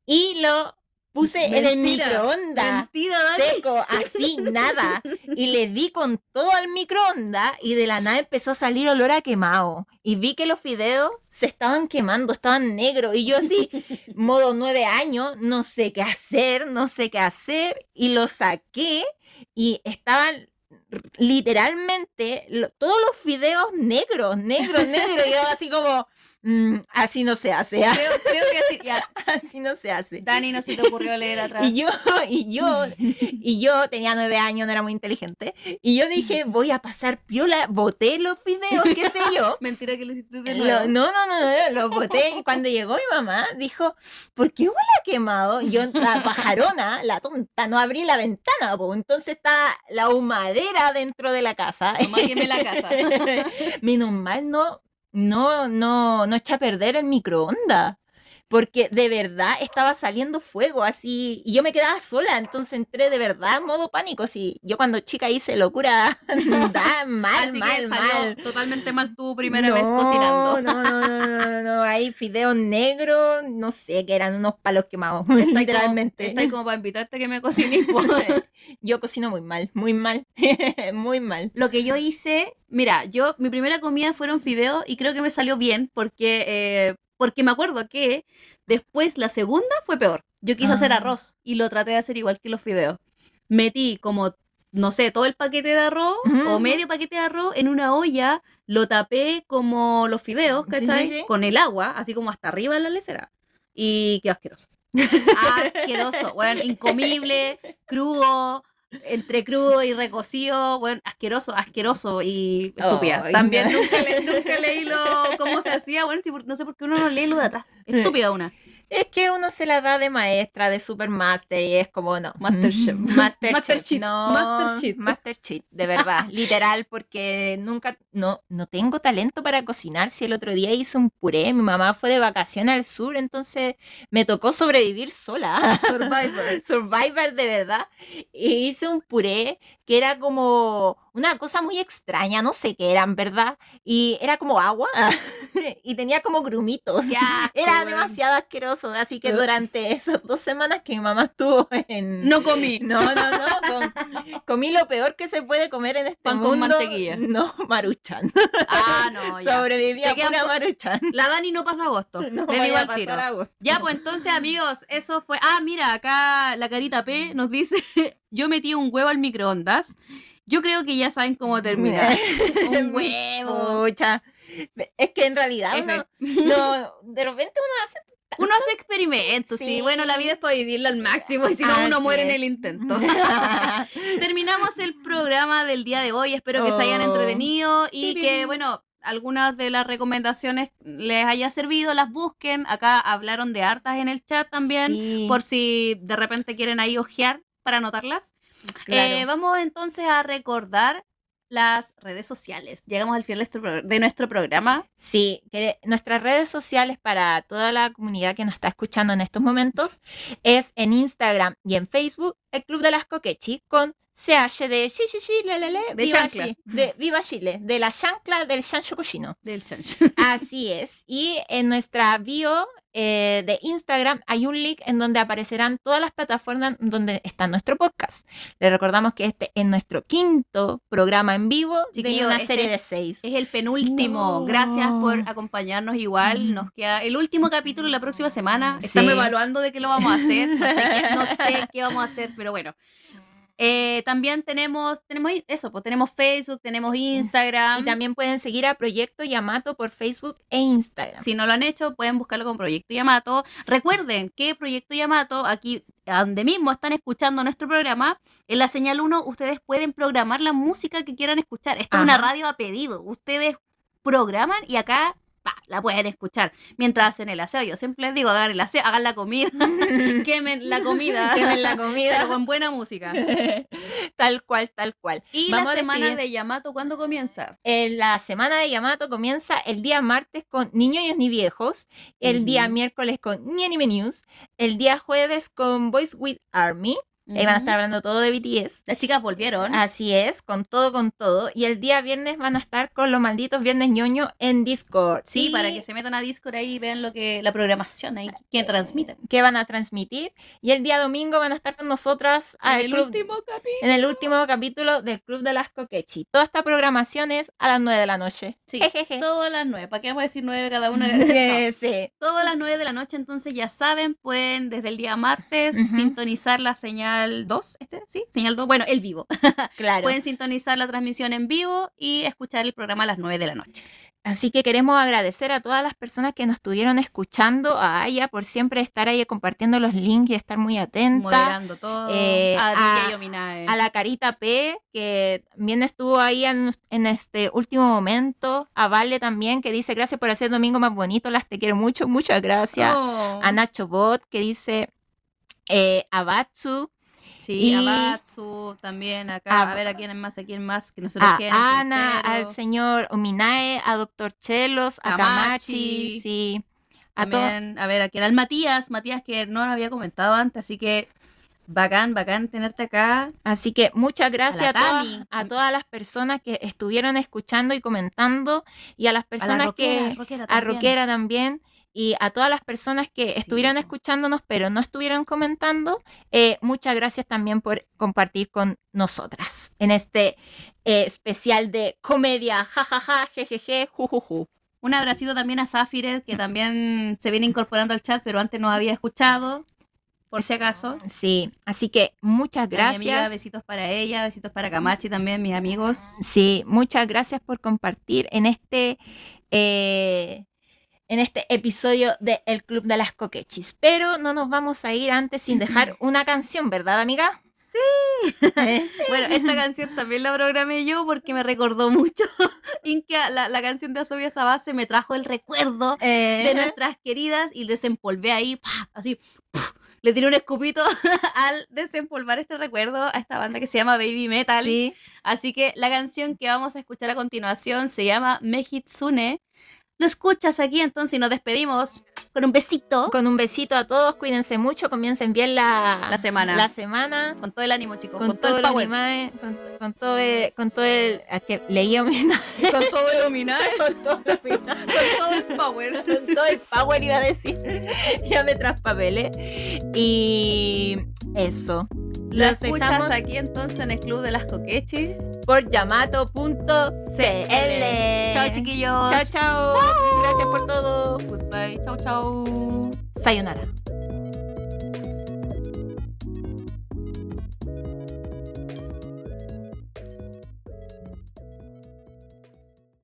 [SPEAKER 3] y lo puse en el microondas
[SPEAKER 2] Mentira,
[SPEAKER 3] seco, así, nada. Y le di con todo al microondas y de la nada empezó a salir olor a quemado. Y vi que los fideos se estaban quemando, estaban negros. Y yo así, modo nueve años, no sé qué hacer, no sé qué hacer. Y los saqué y estaban literalmente lo- todos los fideos negros, negros, negros. Y yo así como, "Mm, así no se hace,
[SPEAKER 2] Creo, creo que sí. Ya,
[SPEAKER 3] así no se hace.
[SPEAKER 2] Dani, no se te ocurrió leer atrás.
[SPEAKER 3] Y yo, y yo, y yo tenía nueve años, no era muy inteligente. Y yo dije, voy a pasar piola, boté los fideos, qué sé yo.
[SPEAKER 2] Mentira que lo hiciste de
[SPEAKER 3] Lo-
[SPEAKER 2] nuevo.
[SPEAKER 3] no, no, no, no, los boté. Y cuando llegó mi mamá, dijo, ¿por qué huele a quemado? Y yo, la pajarona, la tonta, no abrí la ventana, po. entonces está la humadera dentro de la casa.
[SPEAKER 2] Mamá, queme la casa.
[SPEAKER 3] Menos mal no, no, no, no eché a perder el microondas. Porque de verdad estaba saliendo fuego así. Y yo me quedaba sola. Entonces entré de verdad en modo pánico. Sí, yo cuando chica hice locura. da mal,
[SPEAKER 2] Así
[SPEAKER 3] mal, mal.
[SPEAKER 2] totalmente mal tu primera vez cocinando.
[SPEAKER 3] No, no, no, no, no, no. Ahí fideos negros, no sé, que eran unos palos quemados.
[SPEAKER 2] Como-
[SPEAKER 3] literalmente.
[SPEAKER 2] Ahí como para invitarte a que me cocines.
[SPEAKER 3] Yo cocino muy mal, muy mal, muy mal.
[SPEAKER 2] Lo que yo hice, mira, yo, mi primera comida fueron fideos y creo que me salió bien porque, eh, porque me acuerdo que después la segunda fue peor. Yo quise hacer
[SPEAKER 3] Ah.
[SPEAKER 2] arroz y lo traté de hacer igual que los fideos. Metí como, no sé, todo el paquete de arroz o medio paquete de arroz en una olla, lo tapé como los fideos,
[SPEAKER 3] Sí, sí,
[SPEAKER 2] ¿cachai?
[SPEAKER 3] sí.
[SPEAKER 2] Con el agua, así como hasta arriba de la lecera. Y quedó asqueroso. asqueroso, bueno, incomible, crudo, entre crudo y recocido, bueno, asqueroso, asqueroso y estúpida.
[SPEAKER 3] Ay,
[SPEAKER 2] También nunca, le- nunca leí lo, cómo se hacía, bueno, por- no sé por qué uno no lee lo de atrás. Estúpida una.
[SPEAKER 3] Es que uno se la da de maestra, de supermaster y es como no.
[SPEAKER 2] Masterchef.
[SPEAKER 3] Masterchef.
[SPEAKER 2] Masterchef.
[SPEAKER 3] No,
[SPEAKER 2] Masterchef.
[SPEAKER 3] Masterchef, de verdad, literal, porque nunca, no, no tengo talento para cocinar. Si el otro día hice un puré, mi mamá fue de vacaciones al sur, entonces me tocó sobrevivir sola.
[SPEAKER 2] Survivor.
[SPEAKER 3] Survivor de verdad. Y hice un puré que era como una cosa muy extraña, no sé qué eran, ¿verdad? Y era como agua y tenía como grumitos. Era demasiado asqueroso, así que durante esas dos semanas que mi mamá estuvo en...
[SPEAKER 2] No comí.
[SPEAKER 3] No, no, no, com- comí lo peor que se puede comer en este
[SPEAKER 2] Pan con
[SPEAKER 3] mundo.
[SPEAKER 2] mantequilla.
[SPEAKER 3] No, maruchan.
[SPEAKER 2] Ah, no, ya. Quedan
[SPEAKER 3] pura maruchan.
[SPEAKER 2] La Dani no pasa agosto.
[SPEAKER 3] No
[SPEAKER 2] Le digo
[SPEAKER 3] a
[SPEAKER 2] al tiro.
[SPEAKER 3] agosto.
[SPEAKER 2] Ya, pues entonces, amigos, eso fue. Ah, mira, acá la carita P nos dice: Yo metí un huevo al microondas. Yo creo que ya saben cómo terminar. un huevo.
[SPEAKER 3] Pucha. Es que en realidad uno, no, de repente uno hace
[SPEAKER 2] Uno hace experimentos, sí.
[SPEAKER 3] Sí.
[SPEAKER 2] Bueno, la vida es para vivirla al máximo y si no, uno muere en el intento. Terminamos el programa del día de hoy. Espero que se hayan
[SPEAKER 3] Oh.
[SPEAKER 2] entretenido y que, bueno, algunas de las recomendaciones les haya servido, las busquen. Acá hablaron de hartas en el chat también,
[SPEAKER 3] Sí,
[SPEAKER 2] por si de repente quieren ahí ojear para anotarlas.
[SPEAKER 3] Claro.
[SPEAKER 2] Eh, vamos entonces a recordar las redes sociales. Llegamos al final de nuestro, de nuestro programa.
[SPEAKER 3] Sí, que nuestras redes sociales para toda la comunidad que nos está escuchando en estos momentos es en Instagram y en Facebook el Club de las Coquechis con CH de sí, sí, sí, le, le, le,
[SPEAKER 2] De
[SPEAKER 3] viva,
[SPEAKER 2] chancla.
[SPEAKER 3] Chi- de Viva Chile, de la chancla del chancho cochino.
[SPEAKER 2] Del chancho.
[SPEAKER 3] Así es. Y en nuestra bio eh, de Instagram hay un link en donde aparecerán todas las plataformas donde está nuestro podcast. Les recordamos que este es nuestro quinto programa en vivo de una
[SPEAKER 2] este
[SPEAKER 3] serie de seis.
[SPEAKER 2] Es el penúltimo.
[SPEAKER 3] No.
[SPEAKER 2] Gracias por acompañarnos igual. Nos queda el último capítulo la próxima semana.
[SPEAKER 3] Sí.
[SPEAKER 2] Estamos evaluando de qué lo vamos a hacer. No sé qué vamos a hacer, pero bueno. Eh, también tenemos, tenemos eso, pues tenemos Facebook, tenemos Instagram.
[SPEAKER 3] Y también pueden seguir a Proyecto Yamato por Facebook e Instagram.
[SPEAKER 2] Si no lo han hecho, pueden buscarlo con Proyecto Yamato. Recuerden que Proyecto Yamato, aquí donde mismo están escuchando nuestro programa, en la señal 1 ustedes pueden programar la música que quieran escuchar. Esta es una radio a pedido. Ustedes programan y acá pa, la pueden escuchar mientras hacen el aseo. Yo siempre les digo, hagan el aseo, hagan la comida, quemen la comida.
[SPEAKER 3] Quemen la
[SPEAKER 2] Pero
[SPEAKER 3] comida.
[SPEAKER 2] con buena música.
[SPEAKER 3] tal cual, tal cual.
[SPEAKER 2] Y
[SPEAKER 3] Vamos
[SPEAKER 2] la semana de Yamato, ¿cuándo comienza?
[SPEAKER 3] Eh, la semana de Yamato comienza el día martes con Ni ñoños ni viejos, el día miércoles con Ni Anime News, el día jueves con Boys with Army, ahí van a estar hablando todo de BTS.
[SPEAKER 2] Las chicas volvieron.
[SPEAKER 3] Así es, con todo, con todo. Y el día viernes van a estar con los malditos viernes ñoño en Discord.
[SPEAKER 2] Sí,
[SPEAKER 3] Y
[SPEAKER 2] para que se metan a Discord ahí y vean lo que la programación ahí que transmiten.
[SPEAKER 3] que van a transmitir. Y el día domingo van a estar con nosotras
[SPEAKER 2] En el
[SPEAKER 3] club-
[SPEAKER 2] último capítulo.
[SPEAKER 3] en el último capítulo del Club de las Coquechi. Toda esta programación es a las 9 de la noche.
[SPEAKER 2] Sí,
[SPEAKER 3] Jejeje.
[SPEAKER 2] todas las nueve. ¿Para qué vamos a decir nueve cada una?
[SPEAKER 3] Eh,
[SPEAKER 2] No,
[SPEAKER 3] sí.
[SPEAKER 2] Todas las nueve de la noche, entonces ya saben, pueden desde el día martes
[SPEAKER 3] Ujú.
[SPEAKER 2] sintonizar la señal 2, este, sí, señal 2, bueno, el vivo.
[SPEAKER 3] Claro.
[SPEAKER 2] Pueden sintonizar la transmisión en vivo y escuchar el programa a las 9 de la noche.
[SPEAKER 3] Así que queremos agradecer a todas las personas que nos estuvieron escuchando, a Aya por siempre estar ahí compartiendo los links y estar muy atenta.
[SPEAKER 2] Moderando todo.
[SPEAKER 3] eh,
[SPEAKER 2] a,
[SPEAKER 3] a-. A la Carita P, que también estuvo ahí en, en este último momento. A Vale también, que dice gracias por hacer domingo más bonito, las te quiero mucho, muchas gracias.
[SPEAKER 2] Oh.
[SPEAKER 3] A Nacho Bot, que dice eh, a Batsu,
[SPEAKER 2] Sí,
[SPEAKER 3] y-
[SPEAKER 2] a Batsu también acá.
[SPEAKER 3] a-
[SPEAKER 2] A, ver a quién más, a quién más, que no se nos
[SPEAKER 3] a
[SPEAKER 2] queden en el
[SPEAKER 3] Ana, al señor Ominae, a Doctor Chelos, a Kamachi, sí. A.
[SPEAKER 2] También, a ver, aquí era el Matías, Matías que no lo había comentado antes, así que bacán, bacán tenerte acá.
[SPEAKER 3] Así que muchas gracias a, todas,
[SPEAKER 2] Tami.
[SPEAKER 3] a todas las personas que estuvieron escuchando y comentando y a las
[SPEAKER 2] A la
[SPEAKER 3] personas
[SPEAKER 2] rockera,
[SPEAKER 3] que
[SPEAKER 2] rockera
[SPEAKER 3] a. Rockera también y a todas las personas que estuvieron escuchándonos pero no estuvieron comentando, eh, muchas gracias también por compartir con nosotras en este eh, especial de comedia, jajaja, jejeje, jujuju.
[SPEAKER 2] Un abracito también a Zafire, que también se viene incorporando al chat, pero antes no había escuchado, por si acaso.
[SPEAKER 3] Sí, así que muchas
[SPEAKER 2] A mi amiga,
[SPEAKER 3] gracias.
[SPEAKER 2] besitos para ella, besitos para Kamachi también, mis amigos.
[SPEAKER 3] Sí, muchas gracias por compartir en este eh, en este episodio de El Club de las Coquechis. Pero no nos vamos a ir antes sin dejar una canción, ¿verdad, amiga? Sí.
[SPEAKER 2] Bueno, esta canción también la programé yo porque me recordó mucho. Inca, la, la canción de Asobia Sabase me trajo el recuerdo de
[SPEAKER 3] Eh,
[SPEAKER 2] nuestras queridas y desempolvé ahí, ¡pa! así. ¡puf! Le tiré un escupito al desempolvar este recuerdo a esta banda que se llama Baby Metal.
[SPEAKER 3] sí.
[SPEAKER 2] Así que la canción que vamos a escuchar a continuación se llama Mehitsune. Lo escuchas aquí entonces y nos despedimos con un besito.
[SPEAKER 3] Con un besito a todos, cuídense mucho, comiencen bien la,
[SPEAKER 2] La semana.
[SPEAKER 3] La semana.
[SPEAKER 2] Con todo el ánimo, chicos.
[SPEAKER 3] Con,
[SPEAKER 2] Con, todo,
[SPEAKER 3] todo
[SPEAKER 2] el power.
[SPEAKER 3] anime, con, con todo el, con todo el, es que homenaje,
[SPEAKER 2] Con todo el homenaje.
[SPEAKER 3] con todo el homenaje.
[SPEAKER 2] Con todo el power.
[SPEAKER 3] con todo el power iba a decir. ya me traspapelé. Y eso.
[SPEAKER 2] Lo escuchas aquí entonces en el Club de las Coquechis.
[SPEAKER 3] por yamato.cl.
[SPEAKER 2] Chao, chiquillos.
[SPEAKER 3] Chao, chao. Gracias por todo.
[SPEAKER 2] Goodbye. Chao, chao.
[SPEAKER 3] Sayonara.